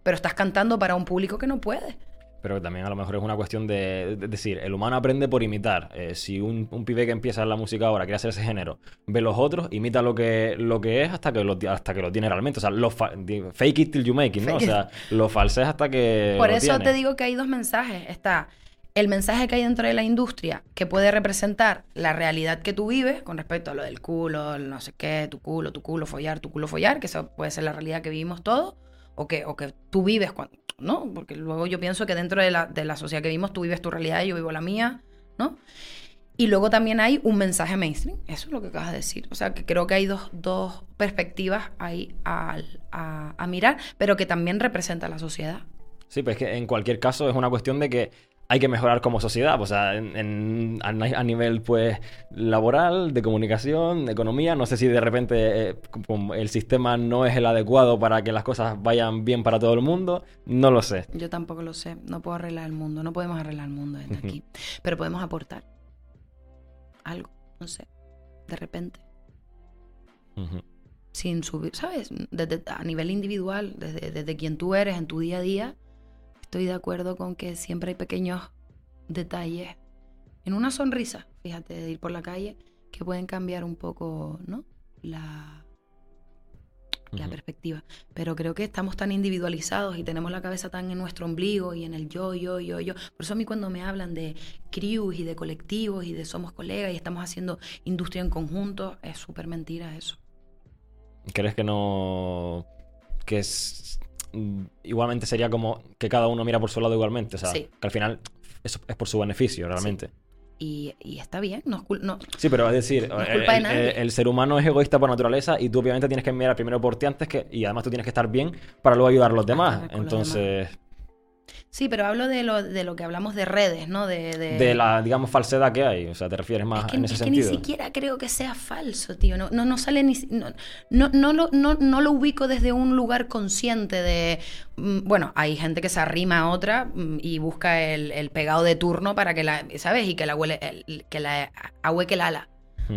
Pero estás cantando para un público que no puede pero también a lo mejor es una cuestión de, decir, el humano aprende por imitar. Eh, si un, pibe que empieza en la música ahora quiere hacer ese género, ve los otros, imita lo que, lo que es hasta que lo, hasta que lo tiene realmente. O sea, lo fake it till you make it, ¿no? O sea, lo falses hasta que. Por eso te digo que hay dos mensajes. Está el mensaje que hay dentro de la industria que puede representar la realidad que tú vives con respecto a lo del culo, no sé qué, tu culo, tu culo, follar, tu culo, follar, que eso puede ser la realidad que vivimos todos, o que, o que tú vives cuando, ¿no? Porque luego yo pienso que dentro de la, de la sociedad que vivimos tú vives tu realidad y yo vivo la mía, ¿no? Y luego también hay un mensaje mainstream, eso es lo que acabas de decir. O sea, que creo que hay dos, dos perspectivas ahí a, a, a mirar, pero que también representa la sociedad. Sí, pues que en cualquier caso es una cuestión de que hay que mejorar como sociedad, o sea, en, a, nivel pues laboral, de comunicación, de economía. No sé si de repente eh, el sistema no es el adecuado para que las cosas vayan bien para todo el mundo. No lo sé. Yo tampoco lo sé. No puedo arreglar el mundo. No podemos arreglar el mundo desde aquí. Pero podemos aportar algo, no sé, de repente. Sin subir, ¿sabes? Desde, a nivel individual, desde, desde quien tú eres en tu día a día estoy de acuerdo con que siempre hay pequeños detalles en una sonrisa, fíjate, de ir por la calle, que pueden cambiar un poco, ¿no? La, la perspectiva. Pero creo que estamos tan individualizados y tenemos la cabeza tan en nuestro ombligo y en el yo, yo, yo, yo. Por eso a mí cuando me hablan de crews y de colectivos y de somos colegas y estamos haciendo industria en conjunto, es súper mentira eso. ¿Crees que no... que es igualmente sería como que cada uno mira por su lado igualmente. O sea, que al final eso es por su beneficio realmente. Y, está bien, no, no, Sí, pero es decir, el, ser humano es egoísta por naturaleza y tú obviamente tienes que mirar primero por ti antes que. Y además tú tienes que estar bien para luego ayudar a los demás. Entonces. Sí, pero hablo de lo, de lo que hablamos de redes, ¿no? De, de... la, digamos, falsedad que hay. O sea, te refieres más en ese sentido. Que ni siquiera creo que sea falso, tío. No, no, no sale ni. No, no, no, lo, no, no lo ubico desde un lugar consciente de. Mm, bueno, hay gente que se arrima a otra mm, y busca el, el pegado de turno para que la. ¿Sabes? Y que la huele. que la ahueque el ala.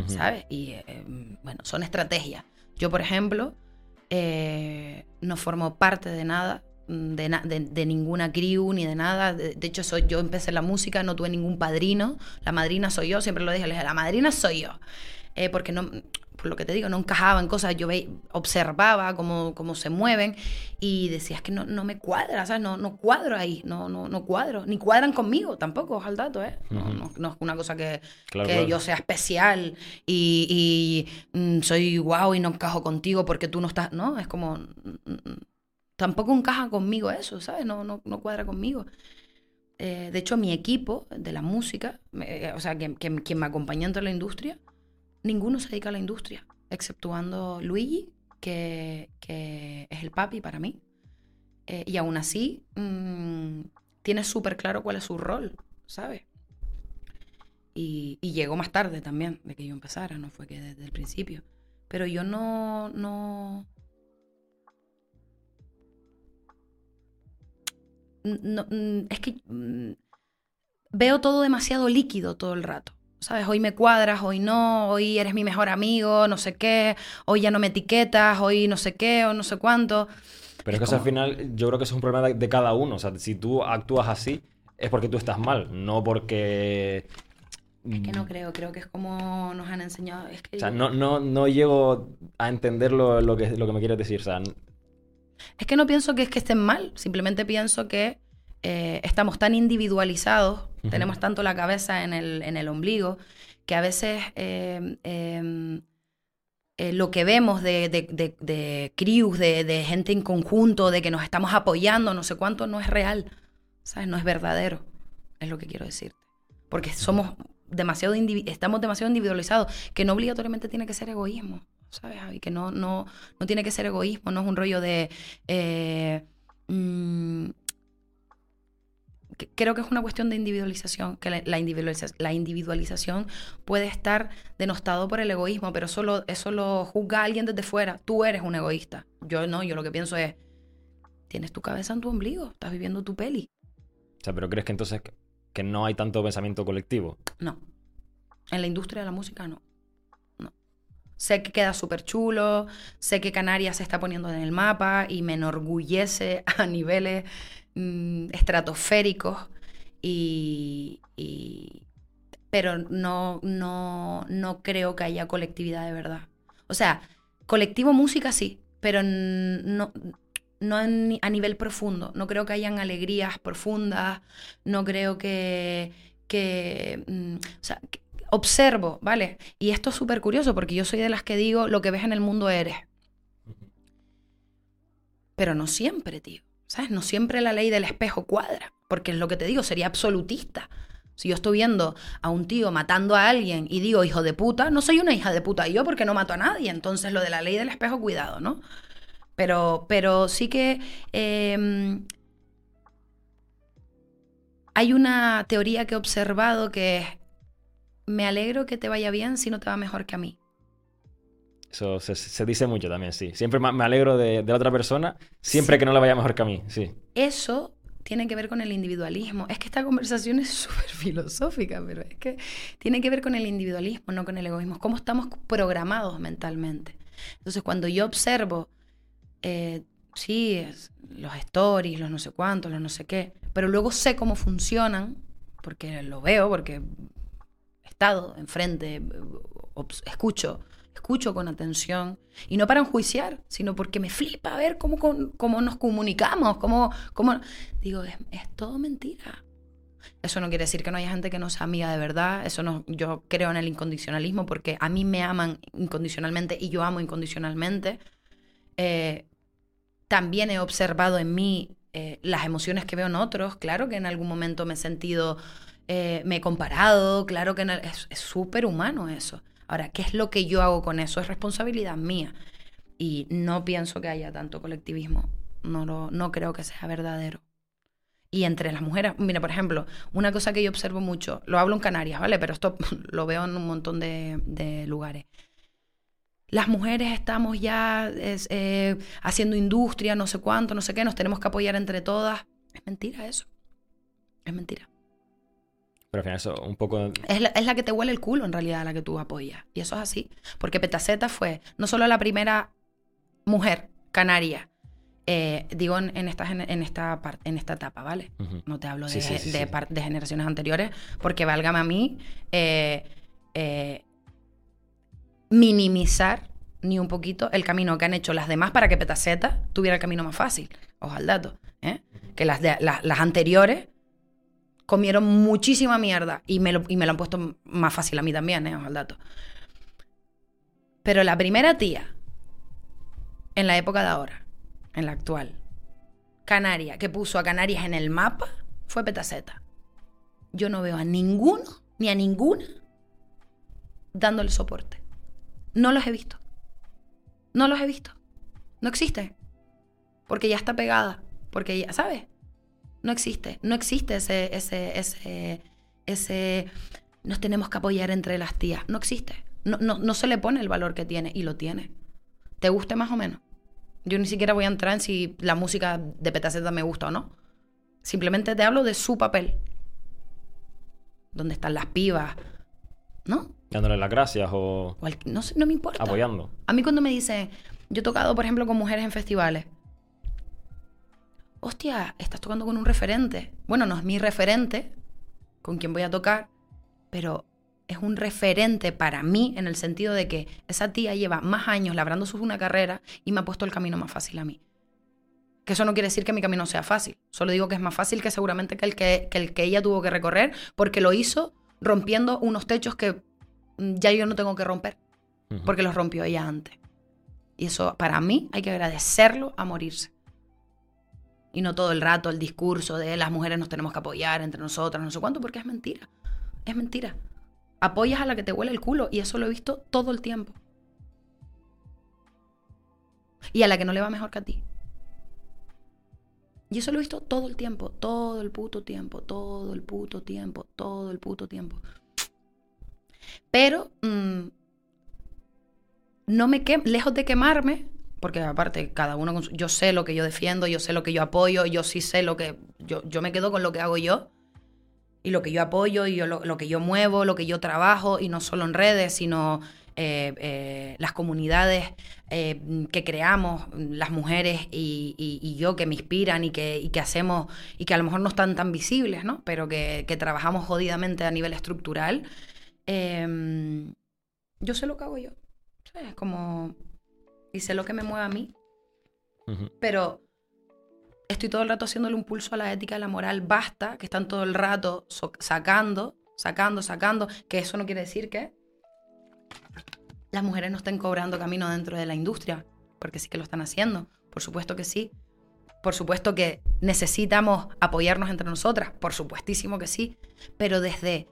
¿Sabes? Y eh, mm, bueno, son estrategias. Yo, por ejemplo, eh, no formo parte de nada de, ninguna crew ni de nada. De, hecho, soy, yo empecé la música, no tuve ningún padrino. La madrina soy yo, siempre lo dije, la madrina soy yo. Eh, porque no, por lo que te digo, no encajaban cosas. Yo ve, observaba cómo, cómo, se mueven y decía, es que no, no me cuadra, ¿sabes? No, no cuadro ahí, no, no, no cuadro. Ni cuadran conmigo tampoco, ojalá dato, ¿eh? no, no, es una cosa que, que yo sea especial y, y mm, soy guau y no encajo contigo porque tú no estás, ¿no? Es como... Mm, mm, tampoco encaja conmigo eso, ¿sabes? No, no, no cuadra conmigo. Eh, de hecho, mi equipo de la música, eh, o sea, quien, me acompaña en la industria, ninguno se dedica a la industria, exceptuando Luigi, que, es el papi para mí. Eh, y aún así, mm, tiene súper claro cuál es su rol, ¿sabes? Y, y llegó más tarde también de que yo empezara, no fue que desde el principio. Pero yo no, no, no, mm, es que mm, veo todo demasiado líquido todo el rato. ¿Sabes? Hoy me cuadras, hoy no, hoy eres mi mejor amigo, no sé qué, hoy ya no me etiquetas, hoy no sé qué o no sé cuánto. Pero es, que eso al final yo creo que eso es un problema de, de cada uno. O sea, si tú actúas así, es porque tú estás mal, no porque Es que no creo, creo que es como nos han enseñado. Es que O sea, no, no, no llego a entender lo, lo que, lo que me quieres decir. O sea, Es que no pienso que es que estén mal, simplemente pienso que eh, estamos tan individualizados, tenemos tanto la cabeza en el, en el ombligo, que a veces eh, eh, eh, lo que vemos de, de, de, de crews, de, de gente en conjunto, de que nos estamos apoyando, no sé cuánto, no es real, ¿sabes? No es verdadero, es lo que quiero decirte. Porque somos demasiado, estamos demasiado individualizados, que no obligatoriamente tiene que ser egoísmo, ¿sabes, Javi? Que no, no, no tiene que ser egoísmo, no es un rollo de... eh, mm, creo que es una cuestión de individualización, que la, la individualiza- la individualización puede estar denostado por el egoísmo, pero eso lo, eso lo juzga alguien desde fuera. Tú eres un egoísta. Yo no, yo lo que pienso es, tienes tu cabeza en tu ombligo, estás viviendo tu peli. o sea, pero crees que entonces que, no hay tanto pensamiento colectivo. No. En la industria de la música. No. Sé que queda súper chulo, sé que Canarias se está poniendo en el mapa y me enorgullece a niveles mm, estratosféricos y, y- pero no, no, no creo que haya colectividad de verdad. O sea, colectivo música sí, pero no, no a nivel profundo. No creo que hayan alegrías profundas, no creo que, que mm, o sea, que- observo, ¿vale? Y esto es súper curioso porque yo soy de las que digo, lo que ves en el mundo eres. Pero no siempre, tío. ¿Sabes? No siempre la ley del espejo cuadra. Porque es lo que te digo, sería absolutista. Si yo estoy viendo a un tío matando a alguien y digo hijo de puta, no soy una hija de puta yo porque no mato a nadie. Entonces lo de la ley del espejo, cuidado, ¿no? Pero, pero sí que eh, hay una teoría que he observado que es, me alegro que te vaya bien si no te va mejor que a mí. Eso se, se dice mucho también, sí. Siempre me alegro de, de la otra persona, siempre Sí. que no le vaya mejor que a mí, sí. Eso tiene que ver con el individualismo. Es que esta conversación es súper filosófica, pero es que tiene que ver con el individualismo, no con el egoísmo. Cómo estamos programados mentalmente. Entonces, cuando yo observo, eh, sí, es- los stories, los no sé cuántos, los no sé qué, pero luego sé cómo funcionan, porque lo veo, porque estado enfrente, escucho, escucho con atención, y no para enjuiciar, sino porque me flipa ver cómo, cómo nos comunicamos, cómo, cómo... Digo, es, es todo mentira. Eso no quiere decir que no haya gente que no sea amiga de verdad. Eso no, yo creo en el incondicionalismo porque a mí me aman incondicionalmente y yo amo incondicionalmente. Eh, también he observado en mí eh, las emociones que veo en otros. Claro que en algún momento me he sentido, eh, me he comparado. Claro que el- es súper humano eso. Ahora, ¿qué es lo que yo hago con eso? Es responsabilidad mía. Y no pienso que haya tanto colectivismo. No, lo, no creo que sea verdadero. Y entre las mujeres, mira, por ejemplo, una cosa que yo observo mucho, lo hablo en Canarias, ¿vale? Pero esto lo veo en un montón de, lugares. Las mujeres estamos ya eh, haciendo industria, no sé cuánto, no sé qué, nos tenemos que apoyar entre todas. Es mentira eso. Es mentira. Pero al final eso un poco... Es la, es la que te huele el culo, en realidad, la que tú apoyas. Y eso es así. Porque Petaceta fue no solo la primera mujer canaria, eh, digo en, en esta, en, esta en esta etapa, ¿vale? Ujú. No te hablo de, Sí, sí, sí, de sí. par- de generaciones anteriores, porque válgame a mí eh, eh, minimizar ni un poquito el camino que han hecho las demás para que Petaceta tuviera el camino más fácil. Ojo al dato. ¿eh? Que las, de- las, las anteriores comieron muchísima mierda y me, lo, y me lo han puesto más fácil a mí también, ¿eh? Al dato. Pero la primera tía, en la época de ahora, en la actual, Canaria, que puso a Canarias en el mapa, fue Petaceta. Yo no veo a ninguno, ni a ninguna, dándole soporte. No los he visto. No los he visto. No existe. Porque ya está pegada. Porque ya, ¿sabes? No existe. No existe ese, ese, ese, ese, nos tenemos que apoyar entre las tías. No existe. No, no, no se le pone el valor que tiene y lo tiene. ¿Te guste más o menos? Yo ni siquiera voy a entrar en si la música de Petaceta me gusta o no. Simplemente te hablo de su papel. ¿Dónde están las pibas? ¿No? Dándole las gracias o Cual- no, sé, no me importa. apoyando. A mí cuando me dicen, yo he tocado, por ejemplo, con mujeres en festivales. Hostia, estás tocando con un referente. Bueno, no es mi referente con quien voy a tocar, pero es un referente para mí en el sentido de que esa tía lleva más años labrándose una carrera y me ha puesto el camino más fácil a mí. Que eso no quiere decir que mi camino sea fácil. Solo digo que es más fácil que seguramente que el que, que el que ella tuvo que recorrer porque lo hizo rompiendo unos techos que mm, ya yo no tengo que romper porque los rompió ella antes. Y eso para mí hay que agradecerlo a morirse. Y no todo el rato el discurso de las mujeres nos tenemos que apoyar entre nosotras, no sé cuánto, porque es mentira. Es mentira. Apoyas a la que te huele el culo y eso lo he visto todo el tiempo. Y a la que no le va mejor que a ti. Y eso lo he visto todo el tiempo, todo el puto tiempo, todo el puto tiempo, todo el puto tiempo. Pero mm, no me quem lejos de quemarme, porque aparte cada uno con su- yo sé lo que yo defiendo, yo sé lo que yo apoyo, yo sí sé lo que yo, yo me quedo con lo que hago yo y lo que yo apoyo y yo lo, lo que yo muevo, lo que yo trabajo y no solo en redes, sino eh, eh, las comunidades eh, que creamos, las mujeres y, y- y yo que me inspiran y que, y que hacemos y que a lo mejor no están tan visibles, ¿no? Pero que, que trabajamos jodidamente a nivel estructural. Em, yo sé lo que hago yo. ¿sabes? Como. Y sé lo que me mueve a mí. Pero estoy todo el rato haciéndole un pulso a la ética y a la moral. Basta, que están todo el rato so- sacando, sacando, sacando. Que eso no quiere decir que las mujeres no estén cobrando camino dentro de la industria. Porque sí que lo están haciendo. Por supuesto que sí. Por supuesto que necesitamos apoyarnos entre nosotras. Por supuestísimo que sí. Pero desde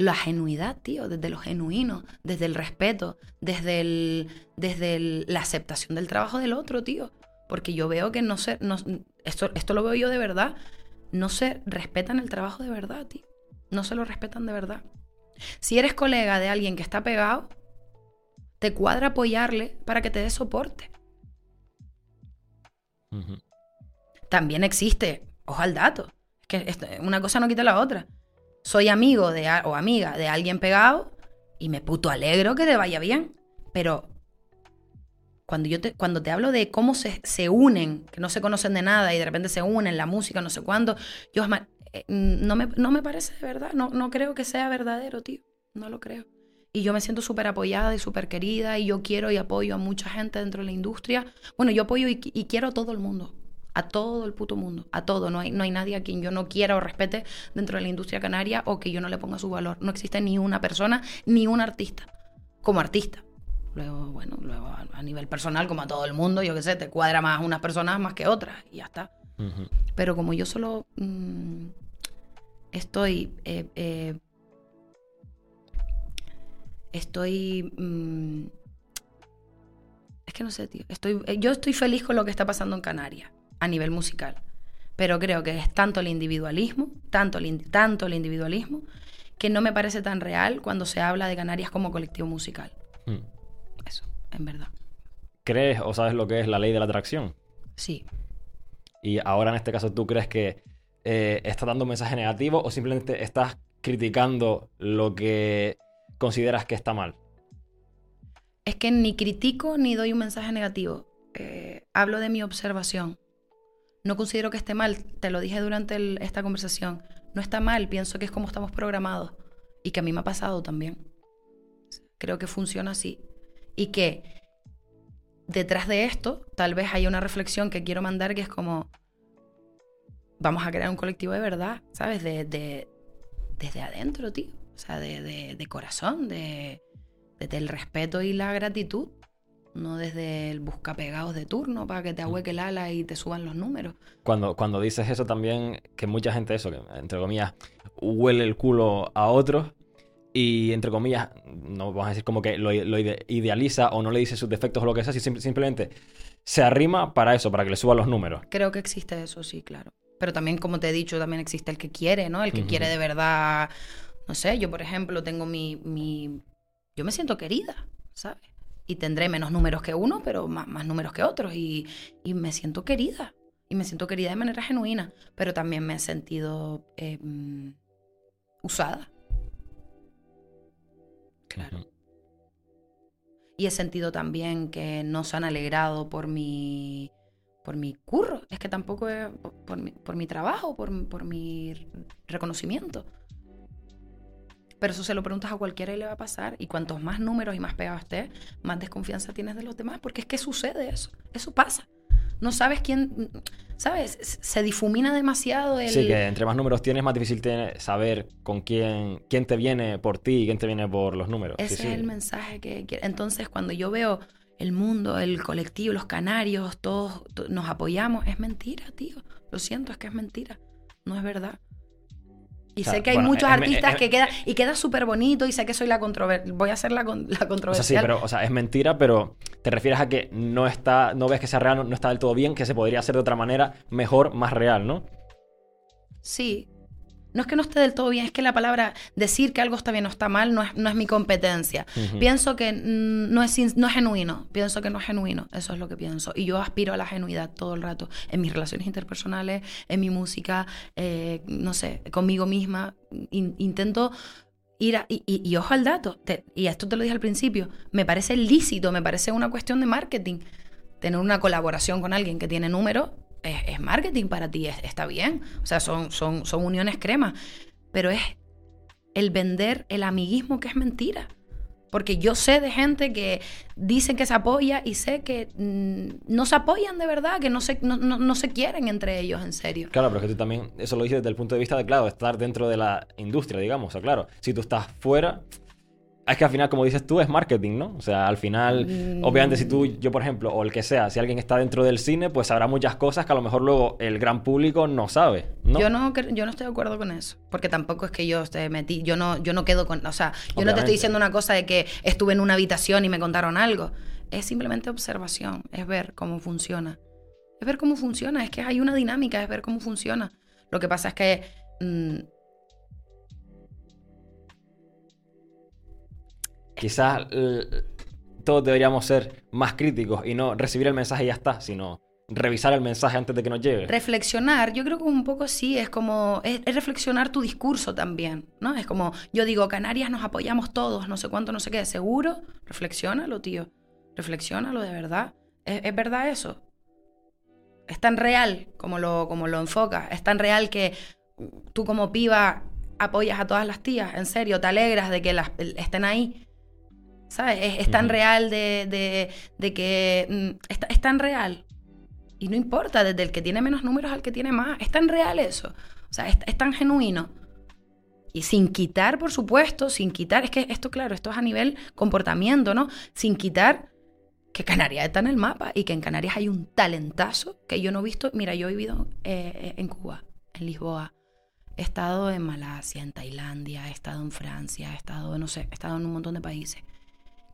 la genuidad, tío, desde lo genuino, desde el respeto, desde, el, desde el- la aceptación del trabajo del otro, tío. Porque yo veo que no se, no, esto, esto lo veo yo de verdad, no se respetan el trabajo de verdad, tío. No se lo respetan de verdad. Si eres colega de alguien que está pegado, te cuadra apoyarle para que te dé soporte. También existe, ojo al dato, es que una cosa no quita la otra. Soy amigo de, o amiga de alguien pegado y me puto alegro que te vaya bien. Pero cuando yo te, cuando te hablo de cómo se, se unen, que no se conocen de nada y de repente se unen, la música, no sé cuándo, yo eh, no, me, no me parece de verdad, no, no creo que sea verdadero, tío. No lo creo. Y yo me siento súper apoyada y súper querida y yo quiero y apoyo a mucha gente dentro de la industria. Bueno, yo apoyo y, y quiero a todo el mundo. A todo el puto mundo. A todo. No hay, no hay nadie a quien yo no quiera o respete dentro de la industria canaria o que yo no le ponga su valor. No existe ni una persona ni un artista como artista. Luego, bueno, luego a, nivel personal, como a todo el mundo, yo qué sé, te cuadra más unas personas más que otras y ya está. Pero como yo solo mm, estoy. eh, eh, estoy. mm, es que no sé, tío. Estoy, eh, yo estoy feliz con lo que está pasando en Canarias a nivel musical. Pero creo que es tanto el individualismo, tanto el, tanto el individualismo, que no me parece tan real cuando se habla de Canarias como colectivo musical. Mm. Eso, en verdad. ¿Crees o sabes lo que es la ley de la atracción? Sí. Y ahora en este caso tú crees que eh, está dando un mensaje negativo o simplemente estás criticando lo que consideras que está mal. Es que ni critico ni doy un mensaje negativo. Eh, hablo de mi observación. No considero que esté mal, te lo dije durante esta conversación. No está mal, pienso que es como estamos programados. Y que a mí me ha pasado también. Creo que funciona así. Y que detrás de esto, tal vez haya una reflexión que quiero mandar que es como, vamos a crear un colectivo de verdad, ¿sabes? De, de- desde adentro, tío. O sea, de corazón, de, desde el respeto y la gratitud. No desde el buscapegados de turno para que te ahueque el ala y te suban los números. Cuando, cuando dices eso también, que mucha gente eso, que entre comillas, huele el culo a otros y entre comillas, no vamos a decir como que lo, lo ide- idealiza o no le dice sus defectos o lo que sea, si sim- simplemente se arrima para eso, para que le suban los números. Creo que existe eso, sí, claro. Pero también, como te he dicho, también existe el que quiere, ¿no? El que quiere de verdad, no sé, yo por ejemplo tengo mi, mi... Yo me siento querida, ¿sabes? Y tendré menos números que uno, pero más, más números que otros. Y, y me siento querida. Y me siento querida de manera genuina. Pero también me he sentido em, usada. Claro. Y he sentido también que no se han alegrado por mi, por mi curro. Es que tampoco es por, mi, por mi trabajo, por, por mi reconocimiento. Pero eso se lo preguntas a cualquiera y le va a pasar. Y cuantos más números y más pegado estés, más desconfianza tienes de los demás. Porque es que sucede eso. Eso pasa. No sabes quién, ¿sabes? Se difumina demasiado el... Sí, que entre más números tienes, más difícil tener- saber con quién, quién te viene por ti y quién te viene por los números. Ese sí. es el mensaje que, Entonces, cuando yo veo el mundo, el colectivo, los canarios, todos to- nos apoyamos, es mentira, tío. Lo siento, es que es mentira. No es verdad. Y O sea, sé que hay bueno, muchos es- artistas es- que queda y queda súper bonito y sé que soy la controversia. Voy a ser la, con- la O sea, sí, pero, o sea, es mentira, pero te refieres a que no está, no ves que sea real, no, no está del todo bien, que se podría hacer de otra manera, mejor, más real, ¿no? Sí. No es que no esté del todo bien, es que la palabra decir que algo está bien o está mal no es, no es mi competencia. Pienso que no es, no es genuino. Pienso que no es genuino. Eso es lo que pienso. Y yo aspiro a la genuidad todo el rato. En mis relaciones interpersonales, en mi música, eh, no sé, conmigo misma. In- intento ir a... Y, y- y ojo al dato. te- y esto te lo dije al principio. Me parece lícito, me parece una cuestión de marketing. Tener una colaboración con alguien que tiene números es, marketing para ti. es- está bien. O sea, son, son, son uniones crema. Pero es el vender el amiguismo que es mentira. Porque yo sé de gente que dicen que se apoya y sé que mm, no se apoyan de verdad, que no se, no, no- no se quieren entre ellos, en serio. Claro, pero es que tú también, eso lo dices desde el punto de vista de, claro, estar dentro de la industria, digamos. O sea, claro, si tú estás fuera, es que al final, como dices tú, es marketing, ¿no? O sea, al final, Mm. obviamente, si tú, yo por ejemplo, o el que sea, si alguien está dentro del cine, pues sabrá muchas cosas que a lo mejor luego el gran público no sabe, ¿no? Yo no yo no estoy de acuerdo con eso, porque tampoco es que yo esté metí, yo no yo no quedo con, o sea, yo no te estoy diciendo una cosa de que estuve en una habitación y me contaron algo. Es simplemente observación, es ver cómo funciona. Es ver cómo funciona, es que hay una dinámica, es ver cómo funciona. Lo que pasa es que mm, Quizás l- todos deberíamos ser más críticos y no recibir el mensaje y ya está, sino revisar el mensaje antes de que nos llegue. reflexionar, yo creo que un poco sí, es como, es, reflexionar tu discurso también, ¿no? Es como, yo digo, Canarias nos apoyamos todos, no sé cuánto, no sé qué, ¿seguro? Reflexiónalo, tío, reflexiónalo de verdad. ¿Es, verdad eso? Es tan real como lo, como lo enfocas, es tan real que tú como piba apoyas a todas las tías, en serio, te alegras de que las, estén ahí. ¿Sabes? Es, es tan real de, de- de que... mm, es, ta- es tan real. Y no importa, desde el que tiene menos números al que tiene más. Es tan real eso. O sea, es, es tan genuino. Y sin quitar, por supuesto, sin quitar, es que esto, claro, esto es a nivel comportamiento, ¿no? Sin quitar que Canarias está en el mapa y que en Canarias hay un talentazo que yo no he visto. Mira, yo he vivido eh, en Cuba, en Lisboa. He estado en Malasia, en Tailandia, he estado en Francia, he estado, no sé, he estado en un montón de países.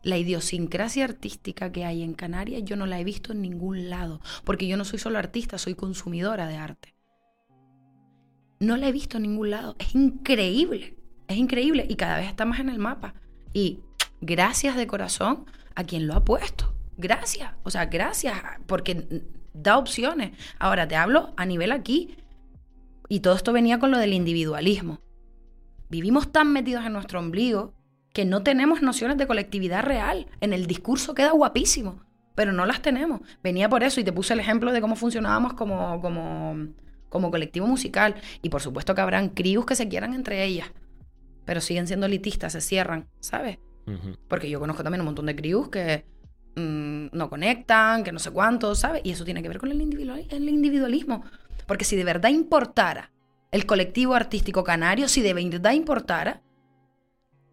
La idiosincrasia artística que hay en Canarias yo no la he visto en ningún lado, porque yo no soy solo artista, soy consumidora de arte. No la he visto en ningún lado. Es increíble, es increíble y cada vez está más en el mapa. Y gracias de corazón a quien lo ha puesto. Gracias, o sea, gracias, porque da opciones. Ahora te hablo a nivel aquí y todo esto venía con lo del individualismo. Vivimos tan metidos en nuestro ombligo que no tenemos nociones de colectividad real. En el discurso queda guapísimo, pero no las tenemos. Venía por eso y te puse el ejemplo de cómo funcionábamos como, como, como colectivo musical. Y por supuesto que habrán crius que se quieran entre ellas, pero siguen siendo elitistas, se cierran, ¿sabes? Porque yo conozco también un montón de crius que mm, no conectan, que no sé cuánto, ¿sabes? Y eso tiene que ver con el, individual- el individualismo. Porque si de verdad importara el colectivo artístico canario, si de verdad importara,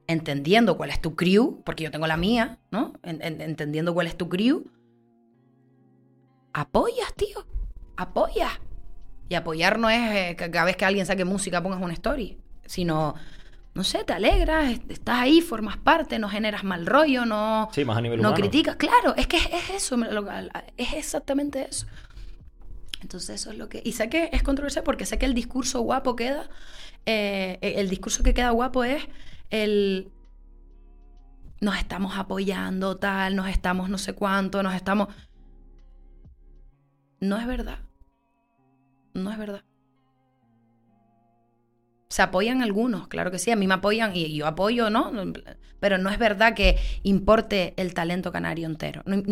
entendiendo cuál es tu crew, porque yo tengo la mía, ¿no? En- en- entendiendo cuál es tu crew, apoyas, tío. Apoyas. Y apoyar no es eh, que cada vez que alguien saque música pongas una story, sino, no sé, te alegras, est- estás ahí, formas parte, no generas mal rollo, no, Sí, más a nivel no humano. criticas. Claro, es que es, es eso, es exactamente eso. Entonces eso es lo que... Y sé que es controversial porque sé que el discurso guapo queda, eh, el discurso que queda guapo es el... Nos estamos apoyando tal, nos estamos no sé cuánto, nos estamos... No es verdad. No es verdad. Se apoyan algunos, claro que sí, a mí me apoyan y yo apoyo, ¿no? Pero no es verdad que importe el talento canario entero. No,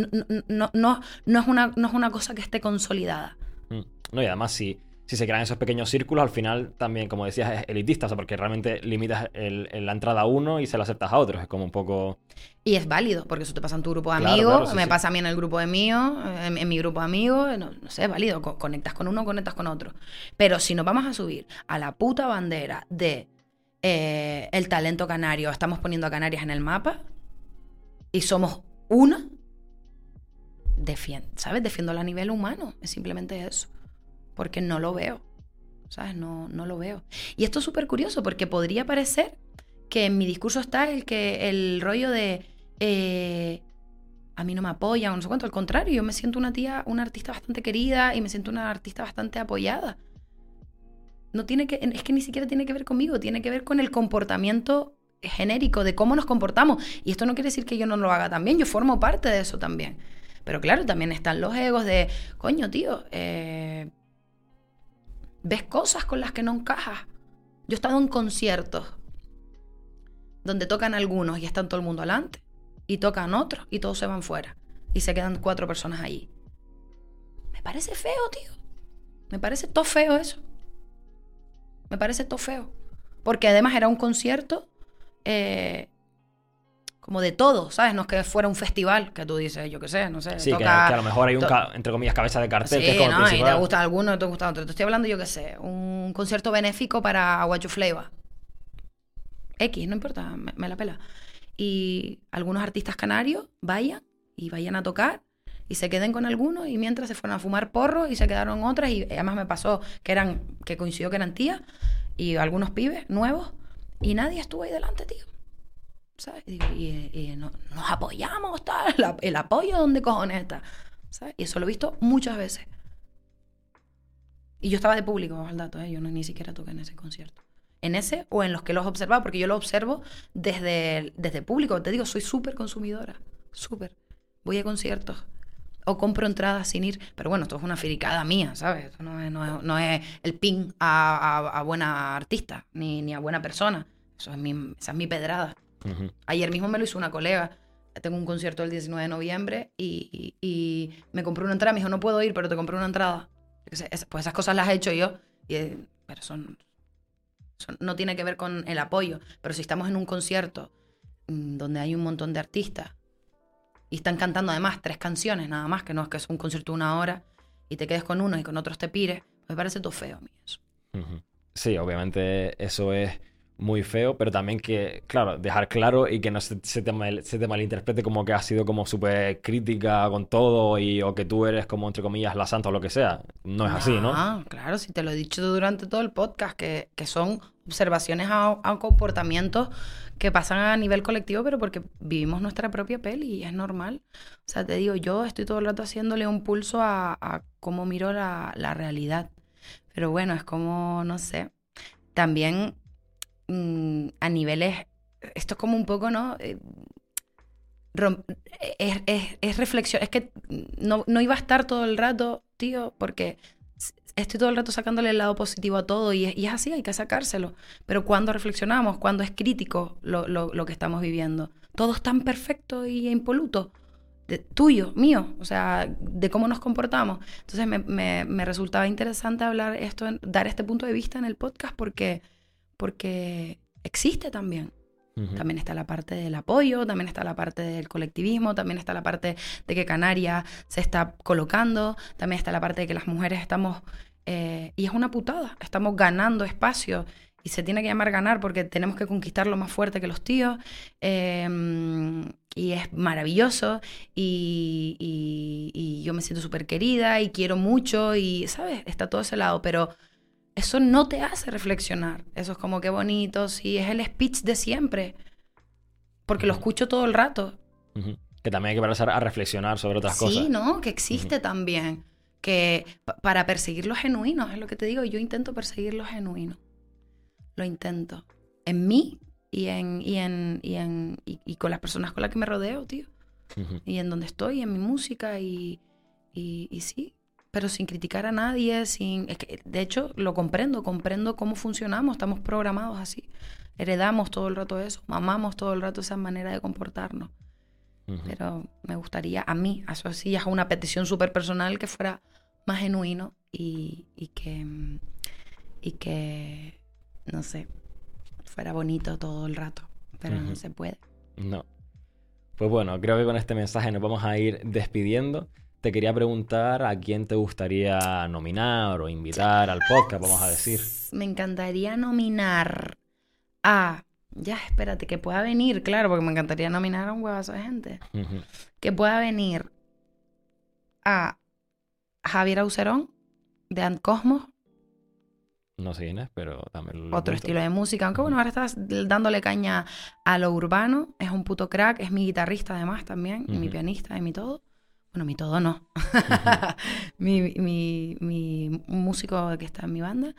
no, no, no, es, una, no es una cosa que esté consolidada. Mm. No, y además si, si se crean esos pequeños círculos, al final también, como decías, es elitista, o sea, porque realmente limitas la entrada a uno y se la aceptas a otros. Es como un poco... Y es válido, porque eso te pasa en tu grupo de amigos, me pasa a mí en el grupo de míos, en, mi grupo de amigos, no, sé, es válido, conectas con uno, conectas con otro. Pero si nos vamos a subir a la puta bandera de eh, el talento canario, estamos poniendo a Canarias en el mapa y somos una, defiendo, ¿sabes? Defiendo a nivel humano, es simplemente eso, porque no lo veo, ¿sabes? No, no lo veo. Y esto es súper curioso porque podría parecer que en mi discurso está el, que, el rollo de eh, a mí no me apoyan, no sé cuánto, al contrario, yo me siento una tía, una artista bastante querida y me siento una artista bastante apoyada. No tiene que, es que ni siquiera tiene que ver conmigo, tiene que ver con el comportamiento genérico de cómo nos comportamos. Y esto no quiere decir que yo no lo haga también, yo formo parte de eso también. Pero claro, también están los egos de, coño, tío, eh, ves cosas con las que no encajas. Yo he estado en conciertos donde tocan algunos y están todo el mundo adelante, y tocan otros y todos se van fuera, y se quedan cuatro personas allí. Me parece feo, tío. Me parece todo feo eso. Me parece todo feo. Porque además era un concierto eh, como de todo, ¿sabes? No es que fuera un festival, que tú dices, yo qué sé, no sé. Sí, que, a lo mejor hay un, entre comillas, cabeza de cartel que es como no, y te gusta alguno, te gusta otro. Te estoy hablando, yo qué sé, un concierto benéfico para Aguacho Flavor. X, no importa, me, la pela. Y algunos artistas canarios vayan y vayan a tocar y se queden con algunos y mientras se fueron a fumar porros y se quedaron otras y además me pasó que eran, que coincidió que eran tías y algunos pibes nuevos y nadie estuvo ahí delante, tío. Y, nos apoyamos, tal, el apoyo donde cojones está, ¿sabes? Y eso lo he visto muchas veces. Y yo estaba de público, al dato, ¿eh? yo no, ni siquiera toqué en ese concierto. En ese o en los que los observaba, porque yo lo observo desde, desde público. Te digo, soy súper consumidora, súper. Voy a conciertos o compro entradas sin ir. Pero bueno, esto es una firicada mía, ¿sabes? Esto no es, no es, el pin a, buena artista ni, ni, a buena persona. Eso es mi, esa es mi pedrada. Ayer mismo me lo hizo una colega. Tengo un concierto el 19 de noviembre y, me compré una entrada. Me dijo, no puedo ir, pero te compré una entrada. Pues esas cosas las he hecho yo. Y, pero son, no tiene que ver con el apoyo. Pero si estamos en un concierto mm, donde hay un montón de artistas y están cantando además tres canciones nada más, que no es que es un concierto de una hora y te quedes con uno y con otros te pires, me parece todo feo a mí eso. Sí, obviamente eso es muy feo, pero también que, claro, dejar claro y que no se, te, se te, malinterprete como que has sido como súper crítica con todo y o que tú eres como, entre comillas, la santa o lo que sea. No es así, ¿no? Ah, claro, si te lo he dicho durante todo el podcast, que, que son observaciones a, a, comportamientos que pasan a nivel colectivo, pero porque vivimos nuestra propia peli y es normal. O sea, te digo, yo estoy todo el rato haciéndole un pulso a, a cómo miro la, la realidad. Pero bueno, es como, no sé. También Mm, a niveles, esto es como un poco, ¿no? Eh, es, es, reflexión, es que no, iba a estar todo el rato, tío, porque estoy todo el rato sacándole el lado positivo a todo y es, así, hay que sacárselo. Pero cuando reflexionamos, cuando es crítico lo, que estamos viviendo, todo es tan perfecto y impoluto. De, tuyo, mío, o sea, de cómo nos comportamos. Entonces me, me resultaba interesante hablar esto, dar este punto de vista en el podcast porque porque existe también. También está la parte del apoyo, también está la parte del colectivismo, también está la parte de que Canarias se está colocando, también está la parte de que las mujeres estamos, eh, y es una putada, estamos ganando espacio y se tiene que llamar ganar porque tenemos que conquistarlo más fuerte que los tíos. Em, y es maravilloso y, y yo me siento súper querida y quiero mucho y, ¿sabes? Está todo ese lado, pero eso no te hace reflexionar. Eso es como que bonito, sí, es el speech de siempre. Porque lo escucho todo el rato. Que también hay que pasar a reflexionar sobre otras cosas. Sí, ¿no? Que existe también. que para perseguir lo genuino, es lo que te digo, yo intento perseguir lo genuino. Lo intento. En mí y en, y en, y en y, con las personas con las que me rodeo, tío. Y en donde estoy, en mi música y, y, sí, pero sin criticar a nadie, sin... que, de hecho, lo comprendo, comprendo cómo funcionamos, estamos programados así. Heredamos todo el rato eso, mamamos todo el rato esa manera de comportarnos. Pero me gustaría, a mí, eso así, es una petición súper personal que fuera más genuino y, y, que, y que, no sé, fuera bonito todo el rato. Pero no se puede. No. Pues bueno, creo que con este mensaje nos vamos a ir despidiendo. Te quería preguntar a quién te gustaría nominar o invitar al podcast, vamos a decir. Me encantaría nominar a ya, espérate, que pueda venir, claro, porque me encantaría nominar a un huevazo de gente. Que pueda venir a Javier Aucerón, de Ant Cosmos. No sé quién es, pero también Otro estilo de música. Aunque bueno, ahora estás dándole caña a lo urbano. Es un puto crack. Es mi guitarrista además también. Y mi pianista y mi todo. Bueno, mi todo no. mi, mi, mi músico que está en mi banda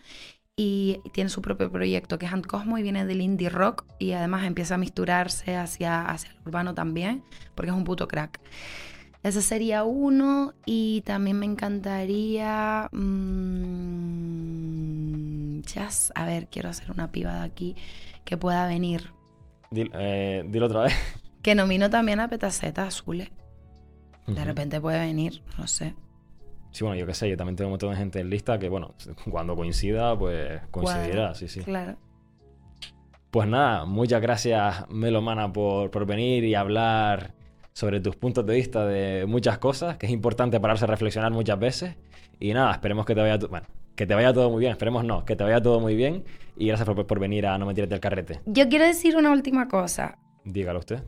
y tiene su propio proyecto que es Ant Cosmo y viene del indie rock y además empieza a misturarse hacia, hacia el urbano también porque es un puto crack. Ese sería uno y también me encantaría... Mmm, a ver, quiero hacer una piba de aquí que pueda venir. Eh, dilo, otra vez. Que nomino también a Petaceta Azules. De repente puede venir, no sé. Sí, bueno, yo qué sé, yo también tengo un montón de gente en lista que, bueno, cuando coincida, pues coincidirá, sí, sí. Claro. Pues nada, muchas gracias, Melomana, por, por venir y hablar sobre tus puntos de vista de muchas cosas, que es importante pararse a reflexionar muchas veces. Y nada, esperemos que te vaya, bueno, que te vaya todo muy bien, esperemos no, que te vaya todo muy bien. Y gracias por, por venir a No Me Tires Carrete. Yo quiero decir una última cosa. Dígalo usted.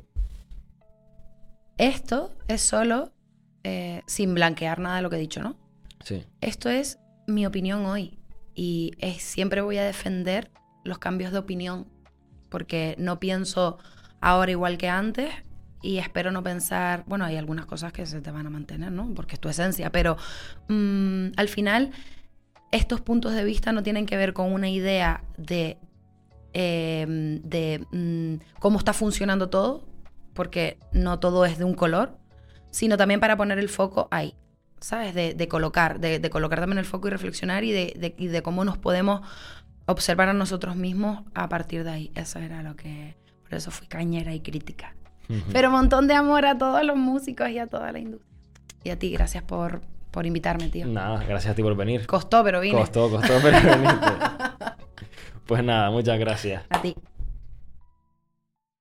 Esto es solo eh, sin blanquear nada de lo que he dicho, ¿no? Sí. Esto es mi opinión hoy y es, siempre voy a defender los cambios de opinión porque no pienso ahora igual que antes y espero no pensar, bueno, hay algunas cosas que se te van a mantener, ¿no? Porque es tu esencia, pero mm, al final estos puntos de vista no tienen que ver con una idea de, em, de mm, cómo está funcionando todo, porque no todo es de un color, sino también para poner el foco ahí, ¿sabes? De, colocar, de, colocar también el foco y reflexionar y de, de cómo nos podemos observar a nosotros mismos a partir de ahí. Eso era lo que, por eso fui cañera y crítica. Pero un montón de amor a todos los músicos y a toda la industria. Y a ti, gracias por, por invitarme, tío. Nada, gracias a ti por venir. Costó, pero vine. Costó, costó, pero viniste. pues nada, muchas gracias. A ti.